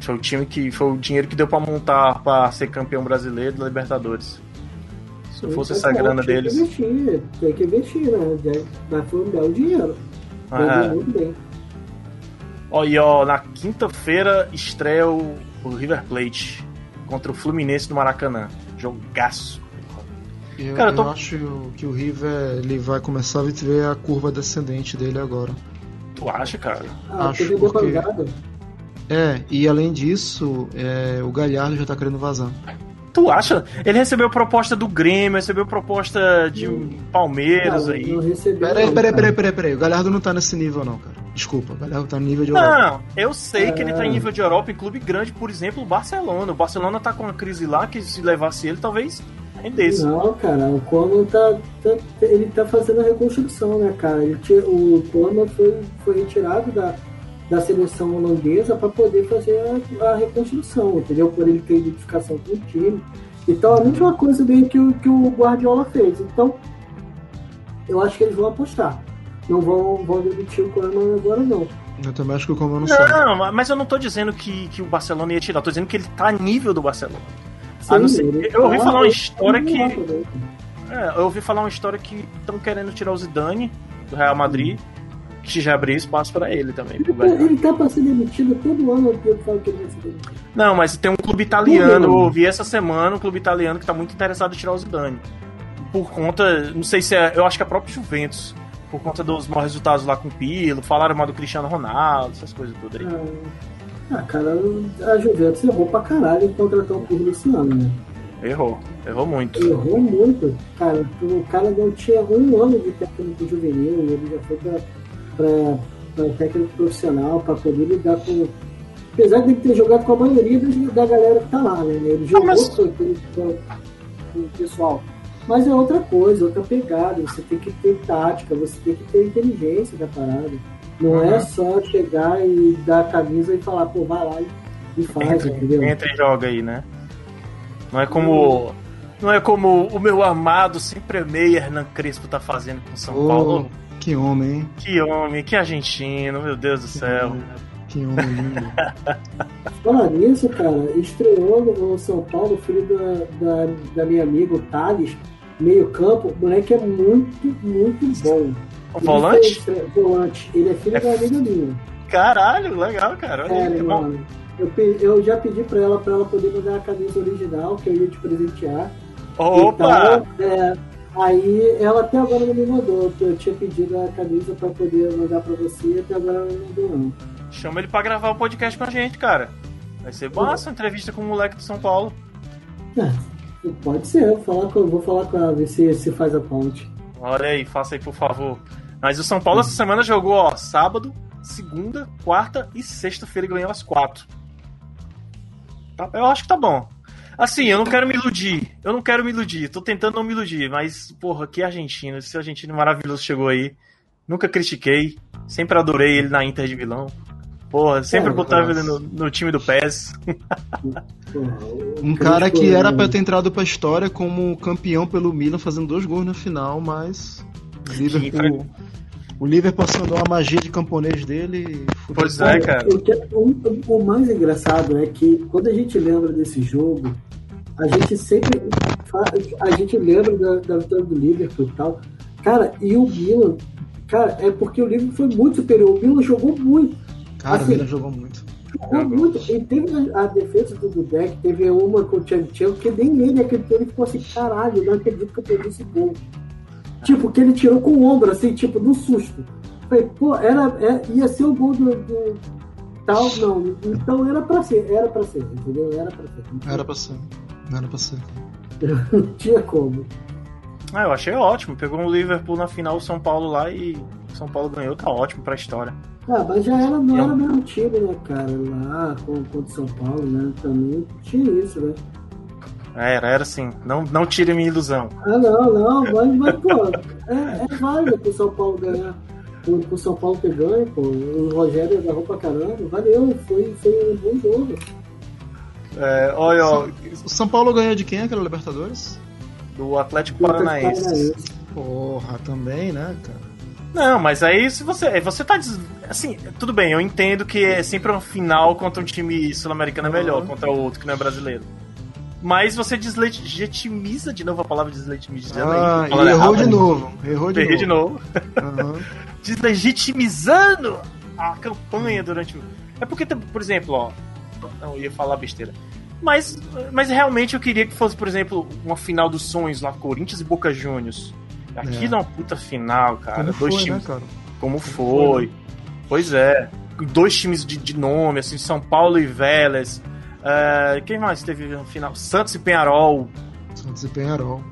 Foi o time que. Foi o dinheiro que deu pra montar pra ser campeão brasileiro da Libertadores. Se não fosse essa grana tem deles. Que investir, tem que investir, né? Mas foi um belo dinheiro. Vendeu É. muito bem. Ó, e ó, na quinta-feira estreia o, o River Plate contra o Fluminense do Maracanã. Jogaço. Eu, Cara, eu eu tô- acho que o River ele vai começar a ver a curva descendente dele agora. Tu acha, cara? Ah, Acho porque-. É, e além disso, é, o Galhardo já tá querendo vazar. Tu acha? Ele recebeu proposta do Grêmio, recebeu proposta de Palmeiras Não, aí. não recebeu. Peraí, peraí, peraí, peraí, peraí. O Galhardo não tá nesse nível, não, cara. Desculpa, o Galhardo tá no nível de Europa. Não, eu sei que ele tá em É. nível de Europa em clube grande, por exemplo, o Barcelona. O Barcelona tá com uma crise lá que se levasse ele, talvez rendesse. Não, cara, o Coman tá, tá- ele tá fazendo a reconstrução, né, cara? Ele o Coman foi, foi retirado da, da seleção holandesa para poder fazer a, a reconstrução, entendeu? Por ele ter identificação com o time. Então, a mesma coisa meio que, o- que o Guardiola fez. Então, eu acho que eles vão apostar. Não vão, vão demitir o Koeman agora, não. Eu também acho que o Coman não sai. Não, mas eu não tô dizendo que, que o Barcelona ia tirar, eu tô dizendo que ele tá a nível do Barcelona. Não Sim, eu ouvi tá- falar uma história tá que- né? É, eu ouvi falar uma história que estão querendo tirar o Zidane do Real Madrid, que já abriu espaço pra ele também. Ele tá, ele tá pra ser demitido todo ano, eu falo que ele vai ser demitido. Não, mas tem um clube italiano, eu ouvi essa semana, um clube italiano que tá muito interessado em tirar o Zidane. Por conta, não sei se é, eu acho que é próprio Juventus, por conta dos maus resultados lá com o Pirlo, falaram mal do Cristiano Ronaldo, essas coisas tudo aí. Ah, cara, a Juventus errou pra caralho em contratar o Pirlo esse ano, né? Errou, errou muito. Errou muito. Cara, o cara não tinha um ano de técnico juvenil e ele já foi pra, pra, pra técnico profissional pra poder lidar com, Apesar de ele ter jogado com a maioria da galera que tá lá, né? Ele jogou mas... com, com, com o pessoal. Mas é outra coisa, outra pegada. Você tem que ter tática, você tem que ter inteligência da parada. Não uhum. é só chegar e dar a camisa e falar, pô, vai lá e, e faz, entra, entendeu? Entra e joga aí, né? Não é como. Não é como o meu amado sempre meia Hernan Crespo tá fazendo com São oh, Paulo. Que homem, hein? Que homem, que argentino, meu Deus do que céu. Homem. Que homem lindo. Falar nisso, cara, estreou no São Paulo, filho da, da, da minha amiga, o Thales, meio campo, o moleque é muito, muito bom. O volante? Fez, volante. Ele é filho é... da amiga minha. Caralho, legal, cara. Olha, é, mano. Eu, eu já pedi pra ela pra ela poder mandar a camisa original, que eu ia te presentear. Opa! Então, é, aí ela até agora não me mandou. Eu tinha pedido a camisa pra poder mandar pra você e até agora ela não mandou não. Chama ele pra gravar o podcast com a gente, cara. Vai ser massa, entrevista com o moleque de São Paulo. É, pode ser, eu vou falar com, vou falar com ela, ver se, se faz a ponte. Olha aí, faça aí, por favor. Mas o São Paulo essa semana jogou, ó, sábado, segunda, quarta e sexta-feira ganhou as quatro. Tá, eu acho que tá bom. Assim, eu não quero me iludir. Eu não quero me iludir. Tô tentando não me iludir. Mas, porra, que argentino. Esse argentino maravilhoso chegou aí. Nunca critiquei. Sempre adorei ele na Inter de vilão. Porra, sempre é, botava ele no, no, time do PES. um cara que era pra ter entrado pra história como campeão pelo Milan, fazendo dois gols na final, mas. Liverpool o Liverpool acionou a magia de camponês dele. Pois é, cara. O, o, o, mais engraçado é que quando a gente lembra desse jogo, a gente sempre. A gente lembra da, da vitória do Liverpool e tal. Cara, e o Milan. Cara, é porque o Liverpool foi muito superior. O Milan jogou muito. Cara, assim, o Milan jogou muito. Jogou muito. E teve a, a defesa do Dudek, teve uma com o Tchan que nem ele acreditou. Ele ficou assim: caralho, não acredito que eu perdi esse gol. Tipo, que ele tirou com o ombro, assim, tipo, no susto. Falei, pô, era, é, ia ser o gol do, do, tal, não. Então era pra ser, era pra ser, entendeu? Era pra ser. Era pra ser. Era pra ser. não tinha como. Ah, eu achei ótimo. Pegou o Liverpool na final, o São Paulo lá e São Paulo ganhou, tá ótimo pra história. Ah, mas já era, não era o mesmo time, né, cara? Lá contra o São Paulo, né? Também tinha isso, né? Era, era assim. Não, não tire minha ilusão. Ah, não, não. Mas, mas pô, é, é válido pro São Paulo ganhar. Pro, pro São Paulo ter ganho, pô. O Rogério agarrou pra caramba. Valeu, foi, foi um bom jogo. É, olha, ó. O São Paulo ganhou de quem aquela Libertadores? Do Atlético Paranaense. Porra, também, né, cara? Não, mas aí se você. Você tá. Assim, tudo bem, eu entendo que é sempre um final contra um time sul-americano é melhor, uhum. contra o outro que não é brasileiro mas você deslegitimiza de novo a palavra deslegitimizando ah, aí. Errou de novo. Errou de Errei novo. de novo. Uhum. Deslegitimizando a campanha durante. É porque, por exemplo, ó. Não, ia falar besteira. Mas, mas realmente eu queria que fosse, por exemplo, uma final dos sonhos lá, Corinthians e Boca Juniors. Aquilo é, uma puta final, cara. Como Dois foi, times. Né, cara? Como, Como foi. foi. Pois é. Dois times de, de nome, assim, São Paulo e Vélez Uh, quem mais teve no final? Santos e Penharol. Santos e Penharol.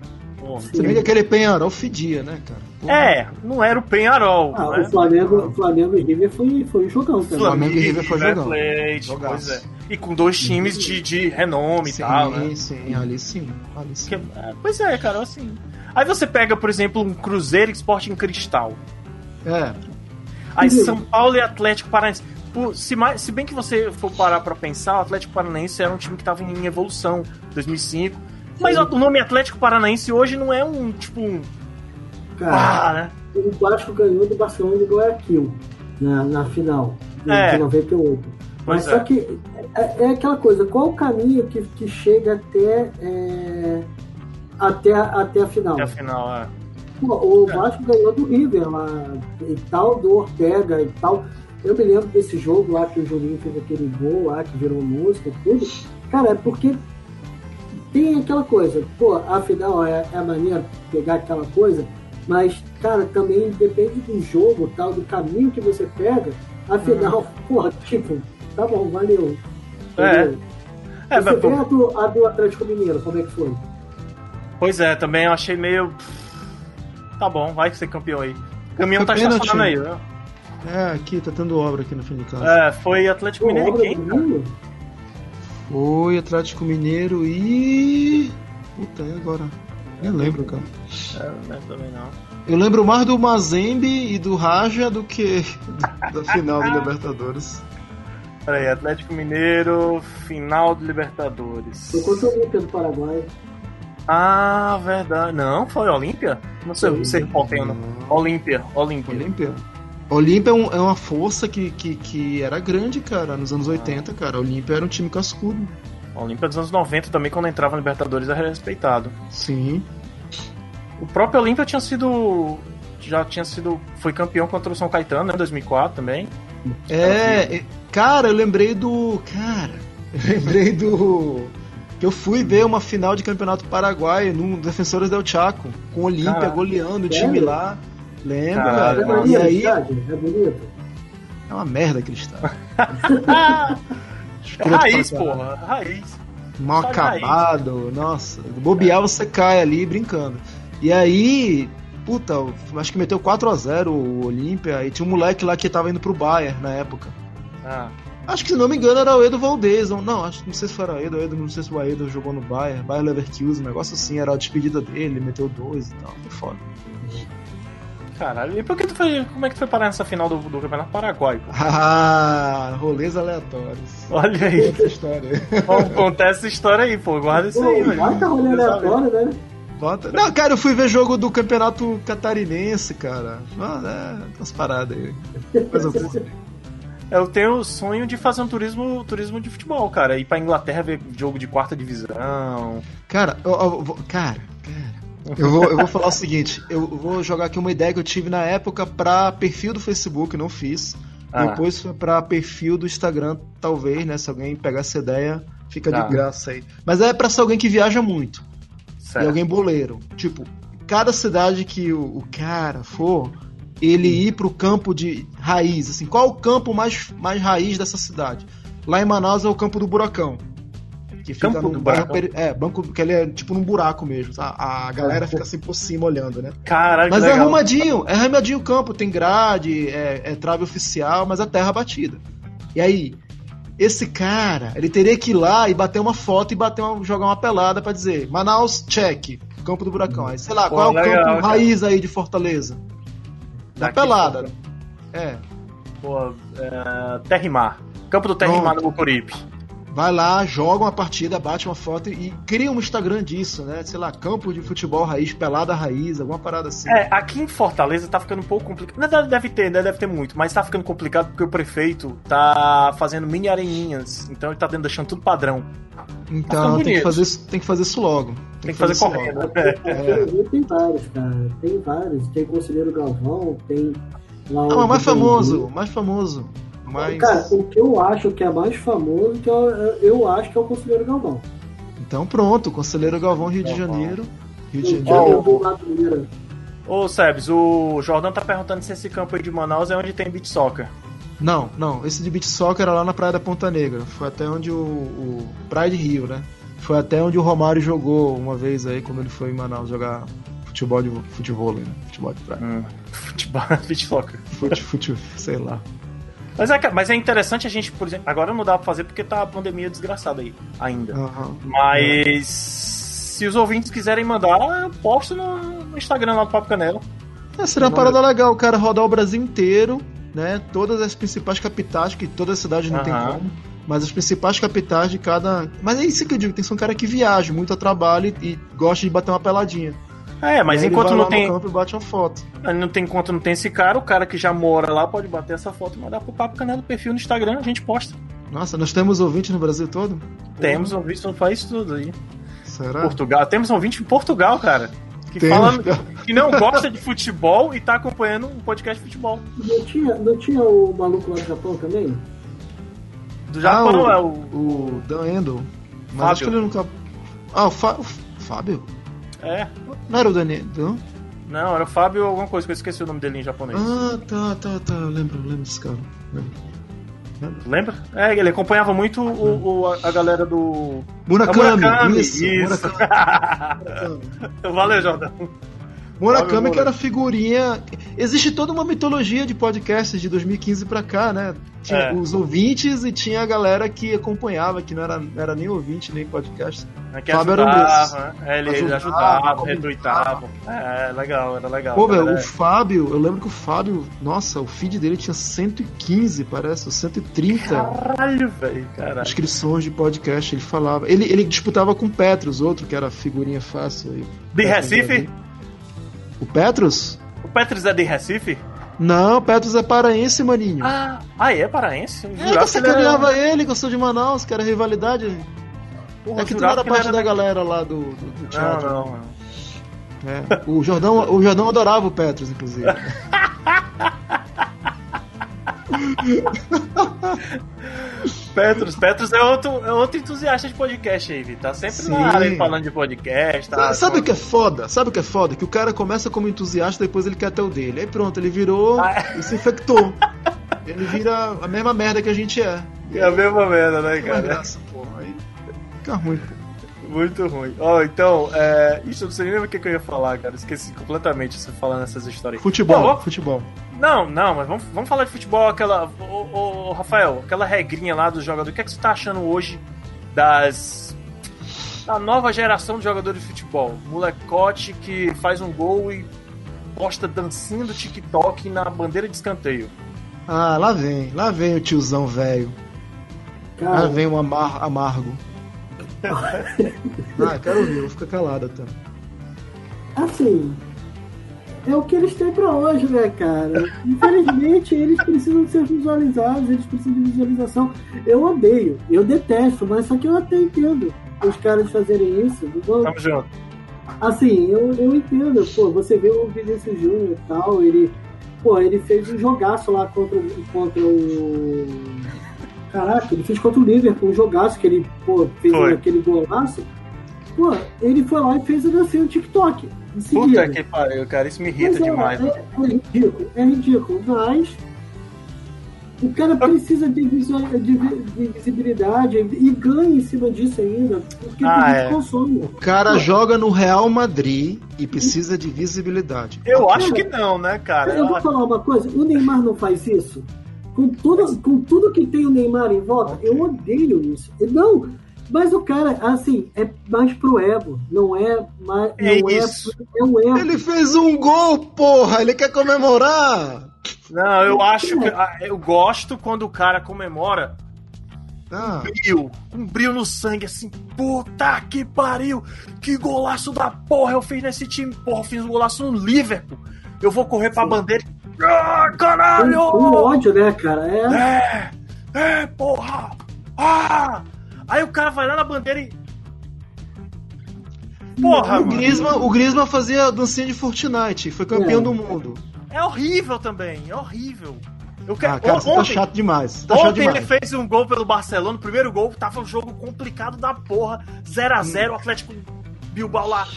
Você vê que aquele Penharol fedia, né, cara? Porra. É, não era o Penharol. Ah, né? o Flamengo, o Flamengo e River foi, foi um jogão também. Flamengo e River foi jogão. Plate, pois é. E com dois times de, de renome sim, e tal, né? Sim, sim, ali sim. Ali sim. Que, é, pois é, cara, assim. Aí você pega, por exemplo, um Cruzeiro e Sporting Cristal. É. Aí São Paulo e Atlético Paranaense se, mais, se bem que você for parar pra pensar, o Atlético Paranaense era um time que tava em evolução 2005. Mas o nome Atlético Paranaense hoje não é um, tipo, um. Cara, ah, né? o Vasco ganhou do Barcelona de Guayaquil na, na final de, é. de 98. Mas só é. que é, é, aquela coisa, qual o caminho que, que chega até, é, até, até a final? Até a final, é. o Vasco ganhou do River lá, e tal, do Ortega e tal. Eu me lembro desse jogo lá que o Juninho fez aquele gol lá, que virou música e tudo. Cara, é porque tem aquela coisa, pô, afinal é, é maneiro pegar aquela coisa, mas, cara, também depende do jogo, tal, do caminho que você pega. Afinal, uhum. pô, tipo, tá bom, valeu. É. é você vê a do, a do Atlético Mineiro, como é que foi? Pois é, também eu achei meio. Tá bom, vai que ser campeão aí. O caminhão tá estacionando aí, né? É, aqui, tá tendo obra aqui no fim de casa. É, foi Atlético Pô, Mineiro e quem? do cara? Foi Atlético Mineiro e. Puta, e agora? Nem lembro, cara. É, não lembro também não. Eu lembro mais do Mazembe e do Raja do que da final do Libertadores. Peraí, Atlético Mineiro, final de Libertadores. Foi contra o Olímpia do Paraguai. Ah, verdade. Não, foi Olímpia? Não sei, não sei qual tem o nome. Olímpia, Olímpia. Olímpia. Olímpia é, um- é uma força que, que, que era grande, cara, nos anos 80, cara. Olímpia era um time cascudo. Olímpia dos anos 90 também, quando entrava na Libertadores, era respeitado. Sim. O próprio Olímpia tinha sido. Já tinha sido. Foi campeão contra o São Caetano, né? Em 2004 também. É, é, cara, eu lembrei do. Cara, eu lembrei do. Que eu fui ver uma final de campeonato paraguaio no Defensores del Chaco, com o Olímpia goleando o time lá. Lembro, Caralho, É cara. bonito, E aí. É bonito. É uma merda. É raiz, porra. Raiz. Mal Só acabado, nossa. Bobear você cai ali brincando. E aí, puta, acho que meteu 4x0 o Olímpia. E tinha um moleque lá que tava indo pro Bayern na época. Ah, Acho que se não me engano era o Edo Valdez. Não, não, acho, não sei se foi o Edo, o Edo, não sei se o Edo jogou no Bayern, Bayern Leverkusen, um negócio assim, era a despedida dele, meteu dois e tal, foi foda. Caralho. E por que tu foi. Como é que tu foi parar nessa final do, do Campeonato Paraguai? pô? Ah, rolês aleatórios. Olha aí. Essa história. Bom, conta essa história aí, pô. Guarda isso Pô, aí, velho. tá rolê aleatório, né? Bota- Não, cara, eu fui ver jogo do campeonato catarinense, cara. Ah, é, umas paradas aí. Coisa boa. Eu tenho o sonho de fazer um turismo, turismo de futebol, cara. Ir pra Inglaterra ver jogo de quarta divisão. Cara, eu, eu vou- cara, cara. Eu vou, eu vou falar o seguinte, eu vou jogar aqui uma ideia que eu tive na época pra perfil do Facebook, não fiz. Ah. Depois foi pra perfil do Instagram, talvez, né? Se alguém pegar essa ideia, fica Tá. de graça aí. Mas é pra ser alguém que viaja muito. Certo. E alguém boleiro. Tipo, cada cidade que o, o cara for, ele ir pro campo de raiz. Assim, qual o campo mais, mais raiz dessa cidade? Lá em Manaus é o campo do Buracão. Que fica Campo do peri- É, banco que ele é tipo num buraco mesmo. A, a galera fica assim por cima olhando, né? Caralho, Mas é arrumadinho, é arrumadinho o campo, tem grade, é, é trave oficial, mas a terra batida. E aí, esse cara, ele teria que ir lá e bater uma foto e bater uma, jogar uma pelada pra dizer Manaus, check, campo do buracão. Aí, sei lá, Pô, qual é o legal, campo cara. raiz aí de Fortaleza? Da pelada. É, Pô, é, Terra e Mar. Campo do Terra e Mar no Mucuripe. Vai lá, joga uma partida, bate uma foto e cria um Instagram disso, né? Sei lá, campo de futebol raiz, pelada raiz, alguma parada assim. É, aqui em Fortaleza tá ficando um pouco complicado. Na verdade, deve ter, né? Deve ter muito, mas tá ficando complicado porque o prefeito tá fazendo mini areninhas. Então ele tá deixando tudo padrão. Então tem que, fazer isso, tem que fazer isso logo. Tem que fazer isso logo. correndo. Aqui no Rio tem vários, cara. Tem vários. Tem Conselheiro Galvão, tem lá Ah, mas mais famoso, mais famoso. Mais... Cara, o que eu acho que é mais famoso, que eu, eu acho que é o Conselheiro Galvão. Então pronto, Conselheiro Galvão, Rio de Janeiro. Rio de Janeiro. é o do lado Mineiro. Ô, Sebs, o Jordão tá perguntando se esse campo aí de Manaus é onde tem beat soccer. Não, não, esse de beach soccer era lá na Praia da Ponta Negra. Foi até onde o, o. Praia de Rio, né? Foi até onde o Romário jogou uma vez aí, quando ele foi em Manaus jogar futebol de futebol, né? Futebol de praia. Hum. Futebol, beat soccer. Fute, fute, sei lá. Mas é, mas é interessante a gente, por exemplo, agora não dá pra fazer porque tá a pandemia desgraçada aí ainda. Aham. Mas se os ouvintes quiserem mandar, eu posto no, Instagram lá do Papo Canela. É, seria uma parada legal, o cara rodar o Brasil inteiro, né? Todas as principais capitais, que todas as cidades não tem Aham. como, mas as principais capitais de cada. Mas é isso que eu digo, tem que ser um cara que viaja muito a trabalho e, e gosta de bater uma peladinha. É, mas Aí ele enquanto vai não lá tem, no campo e bate uma foto. não tem, enquanto não tem esse cara, o cara que já mora lá pode bater essa foto e mandar pro Papo Canela do perfil no Instagram, a gente posta. Nossa, nós temos ouvintes no Brasil todo? Temos ouvintes no país tudo aí. Será? Portugal, temos um ouvinte em Portugal, cara. Que Temos, fala cara. que não gosta de futebol e tá acompanhando um podcast de futebol. Não tinha, não tinha o maluco lá do Japão também? Do Japão, Ah, é o. O Dan Endel. Mas Fábio. acho que ele nunca. Ah, o, Fá- o Fábio? É. Não era o Daniel? Não? Era o Fábio alguma coisa, que eu esqueci o nome dele em japonês. Ah, tá, tá, tá. Lembro, lembro desse cara. Lembro. Lembra? É, ele acompanhava muito o, o- a, a galera do. Murakami, Murakami, isso. isso. Murakami. Valeu, Jordão. Murakami que era figurinha. Existe toda uma mitologia de podcasts de 2015 pra cá, né? Tinha É. os ouvintes e tinha a galera que acompanhava, que não era, era nem ouvinte, nem podcast. É que Fábio era um ajudava, é, ele, Ajudava, ajudava, retuitava. É, legal, era legal. Pô, velho, Era- o Fábio, eu lembro que o Fábio, nossa, o feed dele tinha 115, parece, ou 130 Caralho, velho, caralho. inscrições de podcast. Ele falava. Ele, ele disputava com o Petros, outro que era figurinha fácil aí. De Recife? O Petros? O Petros é de Recife? Não, o Petros é paraense, maninho. Ah, ah é paraense? Eu É, ele era- sacaneava ele, que eu sou de Manaus, que era rivalidade. Porra, é eu que tu era que ele parte era da galera lá do, do, do teatro. não, não. É. O, Jordão, o Jordão adorava o Petros, inclusive. Petros, Petros é outro, é outro entusiasta de podcast aí. Tá sempre Sim. na área falando de podcast. Tá, Sabe o que é foda? Sabe o que é foda? Que o cara começa como entusiasta, depois ele quer ter o dele. Aí pronto, ele virou Ah. e se infectou. Ele vira a mesma merda que a gente é. É a mesma merda, né, Não é cara? graça, porra. Aí fica ruim, pô. Muito ruim. Ó, então, é... Isso eu não sei nem o que, que eu ia falar, cara. Esqueci completamente você falando essas histórias. Futebol, Pô, futebol. Não, não, mas vamos, vamos falar de futebol, aquela. Ô, ô, ô, Rafael, aquela regrinha lá do jogador. O que, é que você tá achando hoje das. da nova geração de jogadores de futebol? Molecote que faz um gol e posta dancinha do TikTok na bandeira de escanteio. Ah, lá vem, lá vem o tiozão velho. Lá vem o amar amargo. ah, quero ouvir, vou ficar calado até. assim, é o que eles têm pra hoje, né, cara? Infelizmente, eles precisam ser visualizados, eles precisam de visualização. Eu odeio, eu detesto, mas só que eu até entendo os caras fazerem isso. Não- Tamo junto. Assim, eu, eu entendo, pô, você vê o Vinícius Júnior e tal, ele, pô, ele fez um jogaço lá contra, contra o. Caraca, ele fez contra o Liverpool, um jogaço que ele, pô, fez Foi. aquele golaço. Pô, ele foi lá e fez a dancinha no TikTok. Puta que pariu, cara. Isso me irrita Mas é, demais. É, é ridículo, é ridículo, mas o cara precisa de, visual, de, vi- de visibilidade e ganha em cima disso ainda, porque Ah, a gente é. consome. O cara joga no Real Madrid e precisa de visibilidade. Eu acho que não, né, cara? Eu vou falar uma coisa, o Neymar não faz isso. Com, toda, com tudo que tem o Neymar em volta, eu odeio isso. Não, mas o cara, assim, é mais pro ego. Não é mais. É não isso. É, é o ego. Ele fez um gol, porra! Ele quer comemorar! Não, eu acho que. ah, Eu gosto quando o cara comemora Ah, brilho, um brilho no sangue, assim, puta que pariu, que golaço da porra eu fiz nesse time, porra, eu fiz um golaço no Liverpool, eu vou correr pra Sim. bandeira, ah, caralho, com ódio, né, cara? É. é, é, porra, ah, aí o cara vai lá na bandeira e, porra, o mano, Griezmann, o Griezmann fazia dancinha de Fortnite, foi campeão É. do mundo. é horrível também, é horrível. Eu quero, Ah, cara, você tá ontem, chato demais. Tá chato Ontem ele demais. fez um gol pelo Barcelona, o primeiro gol, tava um jogo complicado da porra, 0x0, o Atlético Bilbao lá,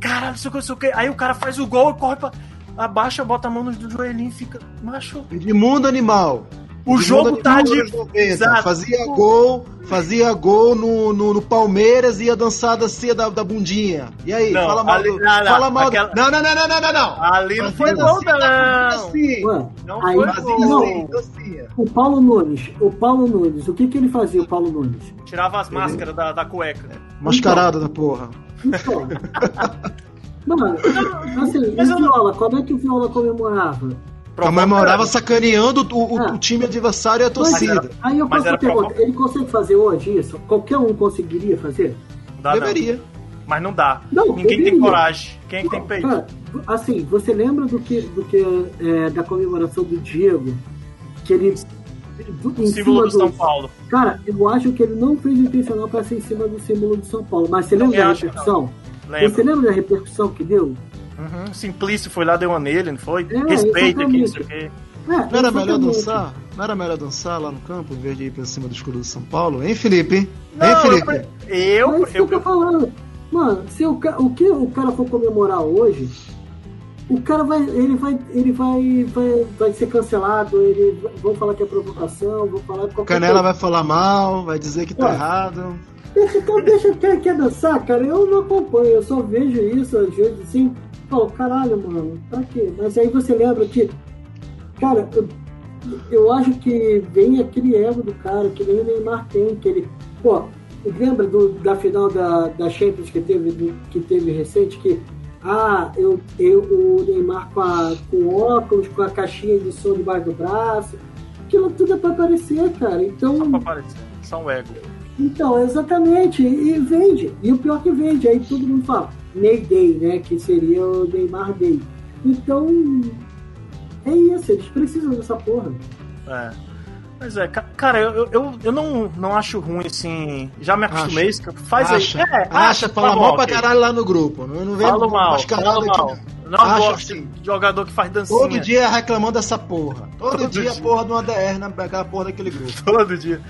caralho, não sei o que, não sei o que. Aí o cara faz o gol e corre pra. Abaixa, bota a mão no joelhinho e fica. Macho. Edmundo Animal. O Edmundo jogo tá de. anos 90. Exato. Fazia gol, fazia gol no, no, no Palmeiras e ia dançar a dancinha da, da bundinha. E aí, Não, fala mal ali- do. não, não, fala mal aquela- do. Não, não, não, não, não, não, não. Ali não foi gol, da bunda não. assim. Não aí, foi Fazia gol. assim, o Paulo Nunes, o Paulo Nunes, o que que ele fazia, o Paulo Nunes? Tirava as máscaras da, da cueca. Mascarado da porra. Então. Mano, assim, Mas o Viola, como é que o Viola comemorava? Comemorava sacaneando o, o, Ah. o time adversário e a torcida. Aí eu Mas faço era a pergunta, provo- ele consegue fazer hoje isso? Qualquer um conseguiria fazer? Não dá, não. Deveria. Mas não dá. Não, Ninguém tem deveria. coragem. Quem é que tem Não, peito? Cara, assim, você lembra do que, do que é, da comemoração do Diego? Que ele. Do, em Símbolo cima do São Paulo. Cara, eu acho que ele não fez intencional pra ser em cima do símbolo do São Paulo. Mas você lembra da repercussão? Lembro. Você lembra da repercussão que deu? Uhum. Simplício foi lá, deu uma nele, não foi? É, Respeita aqui, não sei o quê. É, Não era melhor dançar? Não era melhor dançar lá no campo em vez de ir pra cima do escudo do São Paulo? Hein, Felipe? Hein, Não, eu, Felipe? pre- eu, É isso que eu, eu tô falando. Mano, se o, o que o cara for comemorar hoje, o cara vai. Ele vai. Ele vai. Vai, vai ser cancelado, ele vão falar que é provocação, vão falar que O Canela vai falar mal, vai dizer que tá Ué. errado. Deixa, deixa quer, quer dançar, cara. Eu não acompanho, eu só vejo isso às vezes assim. fala, caralho, mano, pra quê? Mas aí você lembra que, cara, eu, eu acho que vem aquele ego do cara, que nem o Neymar tem, que ele, pô, lembra do, da final da, da Champions que teve, do, que teve recente, que ah, eu, eu, o Neymar com, a, com óculos, com a caixinha de som debaixo do braço, aquilo tudo é pra aparecer, cara. Então. Só pra aparecer, só um ego. Então, exatamente, e vende. E o pior que vende, aí todo mundo fala, Ney Day, né? Que seria o Neymar Day. Então, é isso, eles precisam dessa porra. É. Mas é, cara, eu, eu, eu não, não acho ruim, assim. Já me acostumei. Acha. Faz acha. aí. É, acha, fala tá mal pra caralho lá no grupo. Não, não vem falo mal, falo mal. Aqui, não acha gosto assim. de jogador que faz dancinha. Todo dia reclamando dessa porra. Todo, Todo dia, dia, porra de uma DR naquela porra daquele grupo. Todo dia.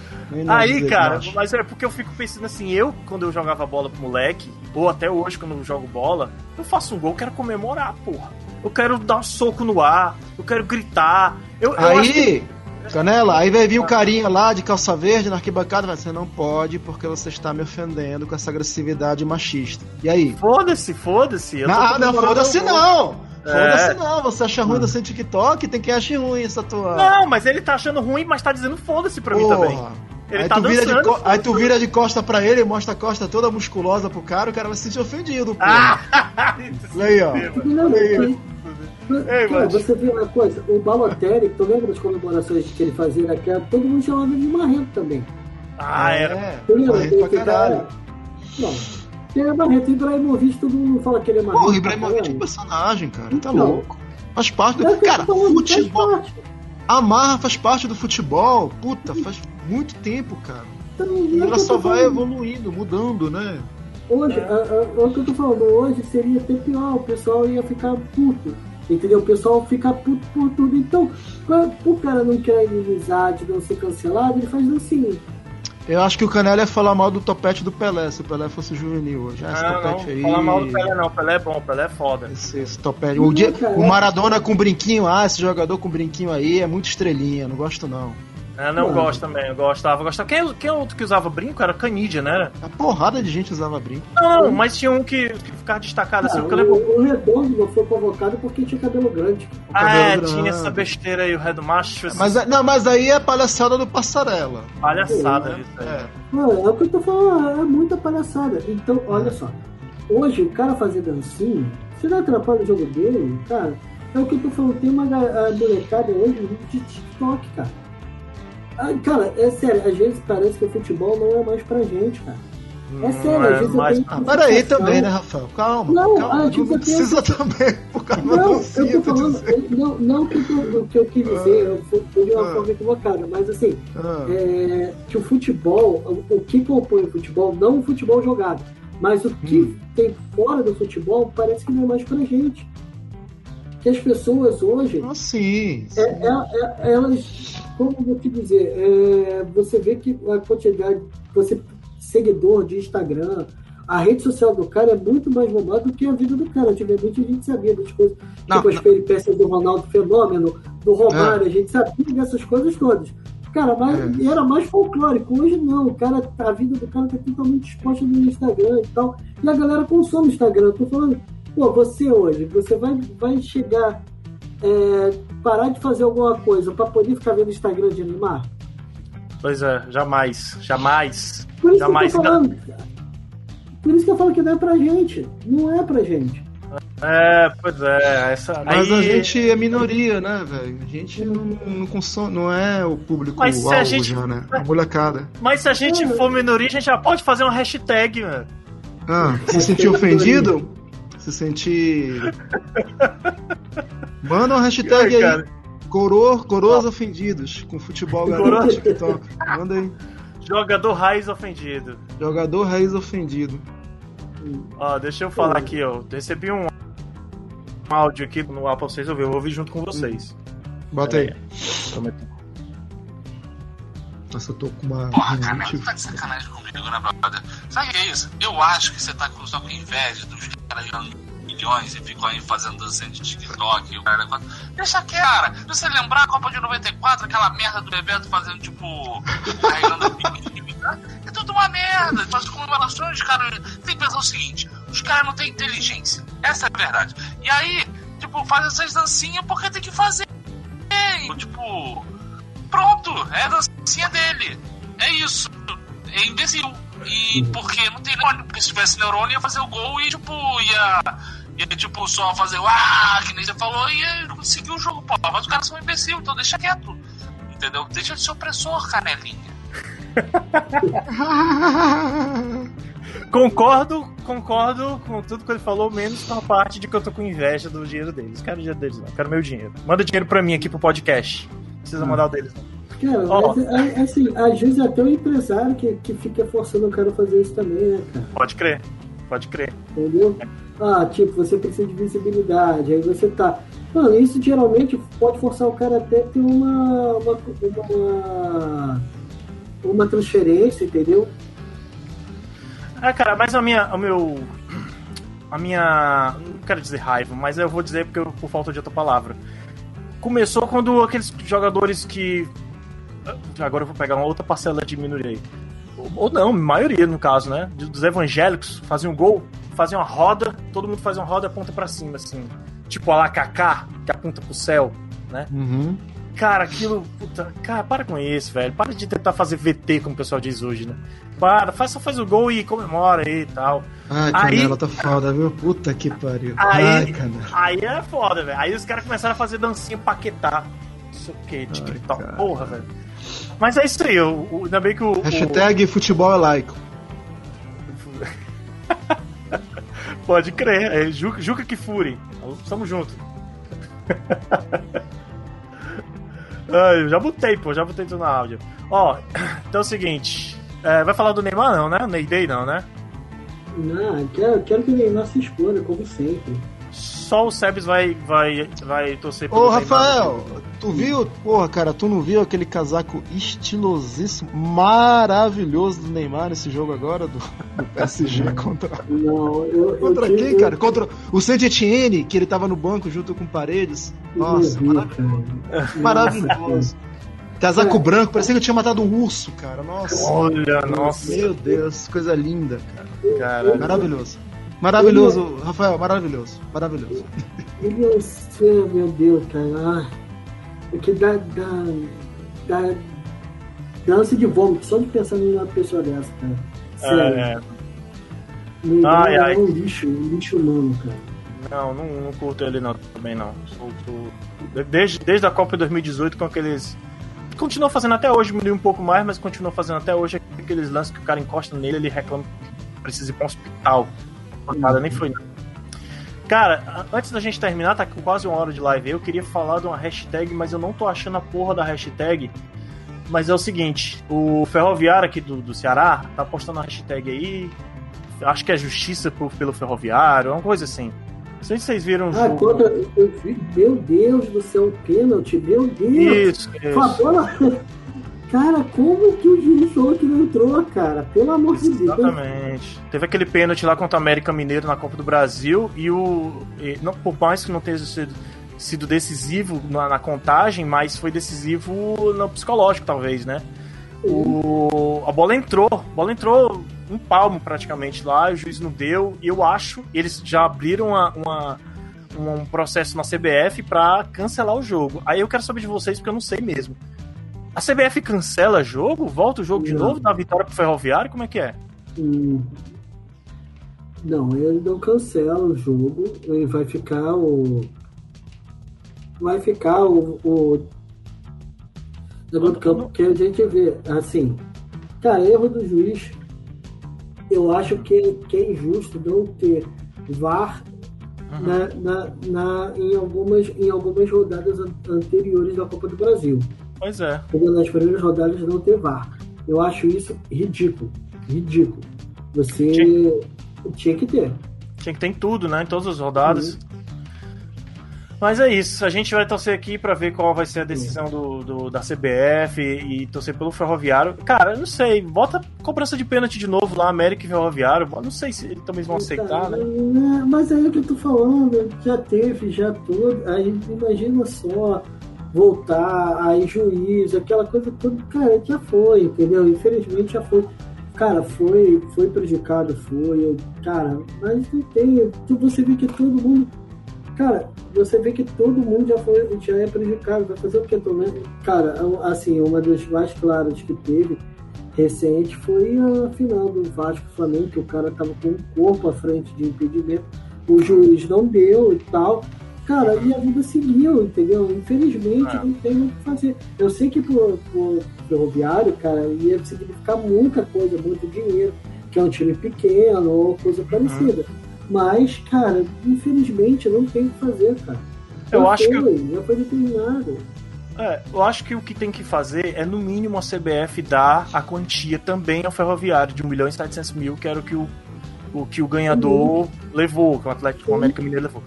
Aí, cara, mas é porque eu fico pensando assim, eu, quando eu jogava bola pro moleque, ou até hoje quando eu jogo bola, eu faço um gol, quero comemorar, porra. Eu quero dar um soco no ar, eu quero gritar. Eu, eu Aí, Canela, aí vai vir o carinha lá de calça verde na arquibancada, vai, você não pode porque você está me ofendendo com essa agressividade machista. E aí? Foda-se, foda-se. Não, não, foda-se não. É. Foda-se não, você acha ruim hum. do seu TikTok, tem que achar ruim essa tua. Não, mas ele tá achando ruim, mas tá dizendo foda-se pra Porra. mim também. Ele aí tá tu vira de Aí tu vira de costa pra ele, mostra a costa toda musculosa pro cara, o cara vai se sentir ofendido, pô. Ah, aí, ó. Não, aí. Ei, Cara, você viu uma coisa, o Balotelli, tu lembra das comemorações que ele fazia naquela? Todo mundo chamava de Marrento também. Ah, era. Tu lembra? Marrento pra caralho. Não. Ele é Marrento, Ibrahimovic, todo mundo fala que ele é Marrento. Porra, Ibrahimovic é um personagem, cara. Tá então, louco. Faz parte do. É cara, futebol. Faz a marra faz parte do futebol. Puta, faz muito tempo, cara. Então, e ela só vai evoluindo, mudando, né? Hoje, é. a, a, o que eu tô falando, hoje seria até pior, o pessoal ia ficar puto. Entendeu? O pessoal fica puto por tudo. Então, o cara não quer inimizade, não ser cancelado, ele faz assim. Eu acho que o Canela ia falar mal do topete do Pelé, se o Pelé fosse juvenil hoje. Ah, esse não, topete não, aí. Fala mal do Pelé, não. O Pelé é bom, o Pelé é foda. Esse, esse topete. O, dia, o Maradona com brinquinho, ah, esse jogador com brinquinho aí é muito estrelinha, não gosto não. É, não Mano. gosto também, eu gostava. gostava. Quem, quem é outro que usava brinco? Era Canidia, né? Era? A porrada de gente usava brinco. Não, não mas tinha um que, que ficava destacado assim. o, o, Redondo não foi convocado porque tinha cabelo grande. Ah, cabelo é, grande. tinha essa besteira aí, o Red Macho. Assim. Mas, é, não, mas aí é palhaçada do passarela. Palhaçada, é, isso aí. É. É o que eu tô falando, é muita palhaçada. Então, olha só. Hoje, o cara fazer dancinha, se não atrapalha o jogo dele, cara, é o que eu tô falando. Tem uma molecada hoje de TikTok, cara cara, é sério, às vezes parece que o futebol não é mais pra gente, cara. É sério, às vezes mais... eu tenho. Ah, peraí também, né, Rafael? Calma. Não, calma, não precisa tenho... também, por causa não, eu tô falando, não, não que o que eu quis dizer, eu fui de uma ah, forma equivocada, mas assim, ah, é, que o futebol, o, o, que compõe o futebol, não o futebol jogado, mas o que hum. tem fora do futebol parece que não é mais pra gente. Que as pessoas hoje. Ah, sim. sim. É, é, é elas como vou te dizer, é, você vê que a quantidade, você seguidor de Instagram, a rede social do cara é muito mais bombada do que a vida do cara. Antigamente a gente sabia das coisas, não, tipo não. as peripécias do Ronaldo Fenômeno, do Romário, é. a gente sabia dessas coisas todas. Cara, mas é. era mais folclórico. Hoje não, o cara, a vida do cara tá totalmente exposta no Instagram e tal. E a galera consome Instagram. Eu tô falando, pô, você hoje, você vai, vai chegar é, parar de fazer alguma coisa para poder ficar vendo Instagram de animar? Pois é, jamais, jamais. Por isso jamais. Que eu tô falando, por isso que eu falo que não é pra gente. Não é pra gente. É, pois é. Essa, Mas aí... a gente é minoria, né, velho? A gente não, não, consome, não é o público Mas se a gente... já, né? A molecada. Mas se a gente é, for minoria, a gente já pode fazer uma hashtag, mano. Ah, se sentir ofendido? Se sentir. Manda uma hashtag aí. Coroa, coroas ofendidos com futebol galera TikTok. Manda aí. Jogador raiz ofendido. Jogador raiz ofendido. Ó, deixa eu falar aqui, ó. Recebi um áudio aqui no ar pra vocês ouvir. Eu vou ouvir junto com vocês. Bota aí. Nossa, eu tô com uma. Porra, cara, tu tá de sacanagem comigo, né, brother? Sabe o que é isso? Eu acho que você tá com, só com inveja dos caras jogando milhões e ficou aí fazendo dancinha de TikTok. Deixa que, cara. Se você lembrar a Copa de 94, aquela merda do Bebeto fazendo tipo. carregando né? E tu tudo uma merda. As comemorações, cara, tem que pensar o seguinte: os caras não têm inteligência. Essa é a verdade. E aí, tipo, faz essas dancinhas porque tem que fazer. Tipo, pronto, é a dancinha dele. É isso. É imbecil. E Uhum. porque não tem neurônio. Porque se tivesse neurônio, ia fazer o gol e, tipo, ia. Ia, tipo, só fazer o ah, que nem você falou, e ia conseguir o jogo, pô. Mas os caras são imbecil, então deixa quieto. Entendeu? Deixa de ser opressor, canelinha. Concordo, concordo com tudo que ele falou, menos com a parte de que eu tô com inveja do dinheiro deles. Quero o dinheiro deles, não. Quero meu dinheiro. Manda dinheiro pra mim aqui pro podcast. Precisa mandar o deles, não. Cara, é- é assim, às vezes até o empresário que, que fica forçando o cara a fazer isso também, né, cara? Pode crer. Pode crer. Entendeu? Ah, tipo, você precisa de visibilidade, aí você tá. Mano, isso geralmente pode forçar o cara até ter uma. uma, uma, uma transferência, entendeu? Ah, cara, mas a minha. O meu. A minha. Não quero dizer raiva, mas eu vou dizer porque eu- por falta de outra palavra. Começou quando aqueles jogadores que. Agora eu vou pegar uma outra parcela de minoria aí. Ou- não, maioria no caso, né? Dos evangélicos faziam gol, faziam uma roda, todo mundo faz uma roda e aponta pra cima, assim. Tipo a lá Kaká, que aponta pro céu, né? Uhum. Cara, aquilo. Puta, cara, para com isso, velho. Para de tentar fazer VT, como o pessoal diz hoje, né? Para, faz, só faz o gol e comemora aí e tal. Ai, Aí- canela, tá foda, viu? Puta que pariu. Aí- Ai, canela. Aí é foda, velho. Aí os caras começaram a fazer dancinha paquetá. Não sei o que, TikTok, cara. porra, velho. Mas é isso aí, o, o, ainda bem que o. o- Hashtag futebol é laico. Pode crer, é Juca, Juca que fure. Tamo junto. Ai, eu já botei, pô, já botei tudo na áudio. Ó, então é o seguinte. É, vai falar do Neymar não, né? Ney Day não, né? Não, quero, quero que o Neymar se exploda, como sempre. Só o Sebes vai, vai, vai torcer pelo Ô, Neymar. Rafael, tu viu? Porra, cara, tu não viu aquele casaco estilosíssimo, maravilhoso do Neymar nesse jogo agora, do, do PSG contra. Não, eu. eu Contra tive- quem, cara? Contra o Saint Etienne, que ele tava no banco junto com paredes. eu Nossa, vi, maravilhoso. Maravilhoso. Casaco É. branco, parecia que eu tinha matado um urso, cara. Nossa. Olha, nossa, Meu Deus, coisa linda, cara. cara. Maravilhoso. Maravilhoso, Rafael, maravilhoso. Maravilhoso. Ele é seu, meu Deus, cara. Ah, É que dá, dá, dá, dá ânsia de vômito só de pensar numa pessoa dessa, cara. Sério. É, Neymar Ai, é ai. um lixo, um lixo humano, cara. não, não, não curto ele não, também não. Sou- sou- Desde, desde a Copa 2018 com aqueles. Continua fazendo até hoje, diminuiu um pouco mais, mas continua fazendo até hoje aqueles lances que o cara encosta nele, ele reclama que precisa ir pra um hospital. Nada, nem foi. Cara, a- antes da gente terminar, tá com quase uma hora de live. Eu queria falar de uma hashtag, mas eu não tô achando a porra da hashtag. Mas é o seguinte, o Ferroviário aqui do, do Ceará tá postando a hashtag aí. Acho que é justiça por- pelo Ferroviário, uma coisa assim. Não sei se vocês viram o Ah, jogo. contra. Eu vi, meu Deus do céu, pênalti, meu Deus. Isso, Com a isso. bola. Cara, como que o juiz falou que não entrou, cara? Pelo amor de Deus. Exatamente. Teve aquele pênalti lá contra o América Mineiro na Copa do Brasil e o. e não, por mais que não tenha sido, sido decisivo na, na contagem, mas foi decisivo no psicológico, talvez, né? O, a bola entrou, a bola entrou um palmo praticamente lá, o juiz não deu, e eu acho, eles já abriram uma, uma- um processo na CBF pra cancelar o jogo. Aí eu quero saber de vocês, porque eu não sei mesmo. A CBF cancela jogo? Volta o jogo de Não. novo? Dá vitória pro Ferroviário? Como é que é? Hum. Não, ele não cancela o jogo. Ele vai ficar o. Vai ficar o. o negócio do campo que a gente vê. Assim, cara, erro do juiz. Eu acho que, que é injusto não ter VAR na, na, na- em, algumas, em algumas rodadas an- anteriores da Copa do Brasil. Pois é. Nas primeiras rodadas não ter VAR. Eu acho isso ridículo. Ridículo. Você tinha que ter. Tinha que ter em tudo, né? Em todas as rodadas. Mas é isso. A gente vai torcer aqui pra ver qual vai ser a decisão do, do- da CBF e, e torcer pelo Ferroviário. Cara, eu não sei. Bota cobrança de pênalti de novo lá, América e Ferroviário. Não sei se eles também vão aceitar, né? É, Mas aí é o que eu tô falando, já teve, já tudo. Aí imagina só voltar, aí juiz, aquela coisa toda, cara, já foi, entendeu? Infelizmente já foi. Cara, foi, foi prejudicado, foi. Cara, mas não tem. Você vê que todo mundo. Cara, você vê que todo mundo já, foi, já é prejudicado. Vai fazer o que também? Cara, assim, uma das mais claras que teve recente foi a final do Vasco Flamengo, que o cara tava com o corpo à frente de impedimento. O juiz não deu e tal. Cara, e a vida seguiu, entendeu? Infelizmente, é. não tem o que fazer. Eu sei que pro, pro ferroviário, cara, ia significar muita coisa, muito dinheiro, que é um time pequeno ou coisa parecida. Uhum. Mas, cara, infelizmente, não tem o que fazer, cara. Eu acho foi, que. Já foi determinado. É, eu acho que o que tem que fazer é, no mínimo, a CBF dar a quantia também ao ferroviário de 1 milhão e 700 mil, que era o que o, o, que o ganhador uhum. levou, que o Atlético o América Mineiro levou.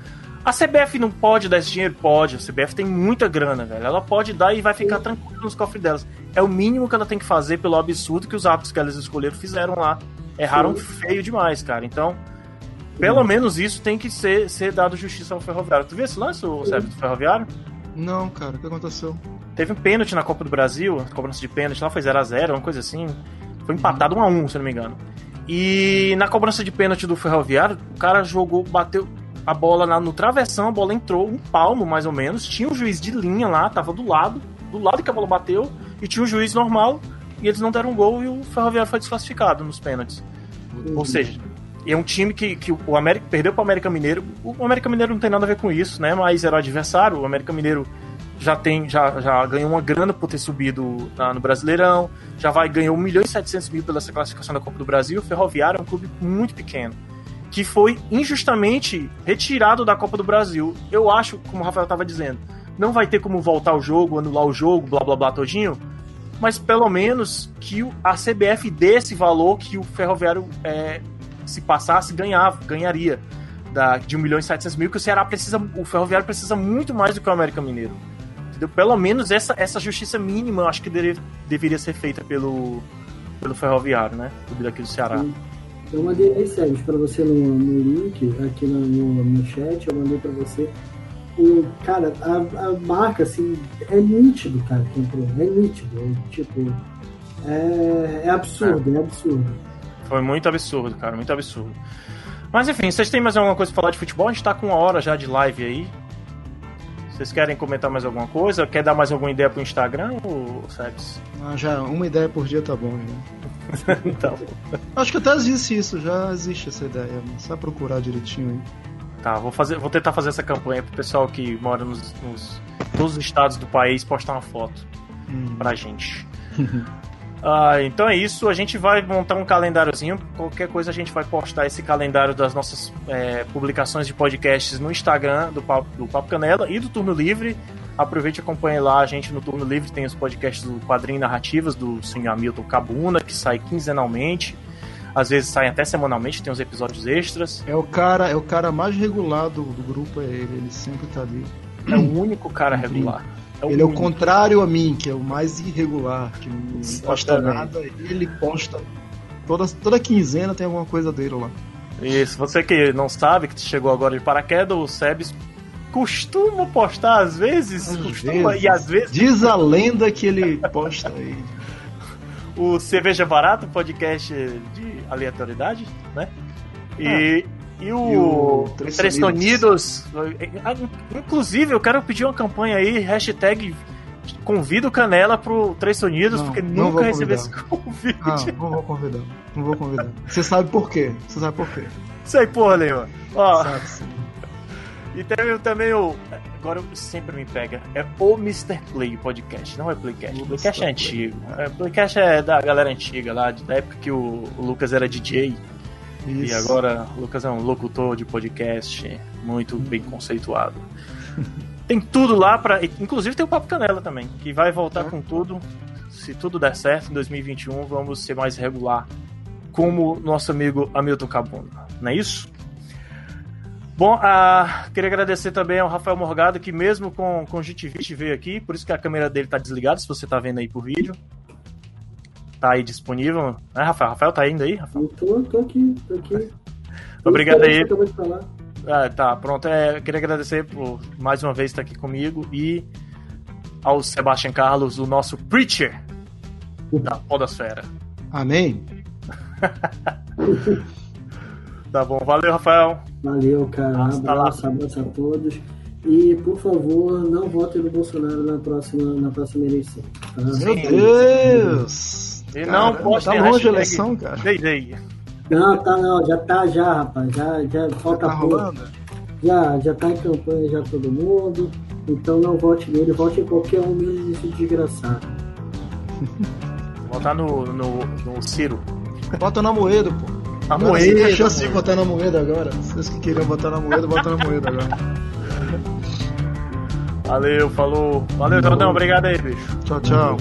A CBF não pode dar esse dinheiro? Pode. A CBF tem muita grana, velho. Ela pode dar e vai ficar tranquila nos cofres delas. É o mínimo que ela tem que fazer pelo absurdo que os árbitros que elas escolheram fizeram lá. Erraram feio demais, cara. Então, pelo Sim. menos isso tem que ser, ser dado justiça ao ferroviário. Tu viu esse lance, o do ferroviário? Não, cara, o que aconteceu? Teve um pênalti na Copa do Brasil, cobrança de pênalti lá foi 0x0, uma coisa assim. Foi empatado 1x1, se não me engano. E na cobrança de pênalti do Ferroviário, o cara jogou, bateu, a bola na, no travessão, a bola entrou um palmo mais ou menos. Tinha um juiz de linha lá, tava do lado, do lado que a bola bateu, e tinha um juiz normal, e eles não deram um gol e o Ferroviário foi desclassificado nos pênaltis. Uhum. Ou seja, é um time que, que o América perdeu para o América Mineiro. O América Mineiro não tem nada a ver com isso, né? Mas era o adversário. O América Mineiro já tem já, já ganhou uma grana por ter subido na, no Brasileirão, já vai ganhou 1 milhão e 700 mil pela classificação da Copa do Brasil. O Ferroviário é um clube muito pequeno que foi injustamente retirado da Copa do Brasil. Eu acho, como o Rafael estava dizendo, não vai ter como voltar o jogo, anular o jogo, blá blá blá todinho, mas pelo menos que a CBF dê esse valor que o Ferroviário, é, se passasse, ganhava, ganharia da, de 1 milhão e 700 mil, que o Ceará precisa, o Ferroviário precisa muito mais do que o América Mineiro. Entendeu? Pelo menos essa, essa justiça mínima eu acho que deveria, deveria ser feita pelo, pelo Ferroviário, né? Daqui do Ceará. Sim. Eu mandei aí, Sérgio, para você no, no, link, aqui no, no, no chat, eu mandei para você. O, cara, a, a, marca, assim, é nítido, cara, que entrou. É nítido. É, tipo, é, é absurdo, é. é absurdo. Foi muito absurdo, cara, muito absurdo. Mas enfim, vocês têm mais alguma coisa pra falar de futebol? A gente tá com uma hora já de live aí. Vocês querem comentar mais alguma coisa? Quer dar mais alguma ideia pro Instagram ou Sebs? Ah, já, uma ideia por dia tá bom, já. então. Acho que até existe isso, já existe essa ideia. Só procurar direitinho aí. Tá, vou, fazer, vou tentar fazer essa campanha pro pessoal que mora nos, nos todos os estados do país postar uma foto hum. pra gente. Ah, então é isso, a gente vai montar um calendáriozinho. Qualquer coisa a gente vai postar esse calendário das nossas é, publicações de podcasts no Instagram do Papo, do Papo Canela e do Turno Livre. Aproveite e acompanhe lá a gente no Turno Livre. Tem os podcasts do Quadrinho Narrativas do senhor Hamilton Cabuna, que sai quinzenalmente. Às vezes saem até semanalmente, tem uns episódios extras. É o cara, é o cara mais regular do, do grupo, é ele, ele sempre tá ali. É o único cara regular. É ele único. é o contrário a mim, que é o mais irregular, que não posta nada, ele posta. Toda, toda quinzena tem alguma coisa dele lá. Isso, você que não sabe, que chegou agora de paraquedas, o Sebes costuma postar às vezes, às costuma, vezes. e às vezes. Diz a lenda que ele posta aí. o Cerveja Barato, podcast de aleatoriedade, né? E, ah. E o, e o Três, Três Sonidos. Inclusive, eu quero pedir uma campanha aí, hashtag convido Canela pro Três Sonidos, não, porque nunca recebi esse convite. Ah, não vou convidar. Não vou convidar. Você sabe por quê? Você sabe por quê? Sei porra nenhuma. Ó. Sabe sim. E tem também o. Agora sempre me pega. É o Mr. Play podcast, não é Playcast. O Playcast é antigo. É, Playcast é da galera antiga lá, da época que o, o Lucas era DJ. Isso. E agora o Lucas é um locutor de podcast muito bem conceituado. tem tudo lá para, inclusive tem o Papo Canela também, que vai voltar é. com tudo. Se tudo der certo em 2021, vamos ser mais regular, como nosso amigo Hamilton Cabuna. Não é isso? Bom, ah, queria agradecer também ao Rafael Morgado, que mesmo com conjuntivite veio aqui, por isso que a câmera dele está desligada, se você está vendo aí por vídeo tá aí disponível. Né, Rafael? Rafael tá indo aí, Rafael? Eu tô, tô aqui, tô aqui. Obrigado aí. Ah, tá, pronto. É, queria agradecer por mais uma vez estar aqui comigo e ao Sebastian Carlos, o nosso preacher da Podosfera. Amém. tá bom, valeu, Rafael. Valeu, cara. Tá abraço, lá. abraço a todos. E, por favor, não votem no Bolsonaro na próxima, na próxima eleição. Tá? Meu Deus! E Cara, não postem tá longe hashtag a eleição, cara. Day. Não, tá não, já tá já, rapaz. Já, já falta Tá pouco. rolando? Já, já tá em campanha já todo mundo. Então não vote nele, vote em qualquer um menos esse desgraçado. Votar no, no, no Ciro. Bota na moeda, pô. A moeda. você tem a chance de botar na moeda agora. Vocês que queriam botar na moeda, bota na moeda agora. Valeu, falou. Valeu, Jordão. Obrigado aí, bicho. Tchau, tchau.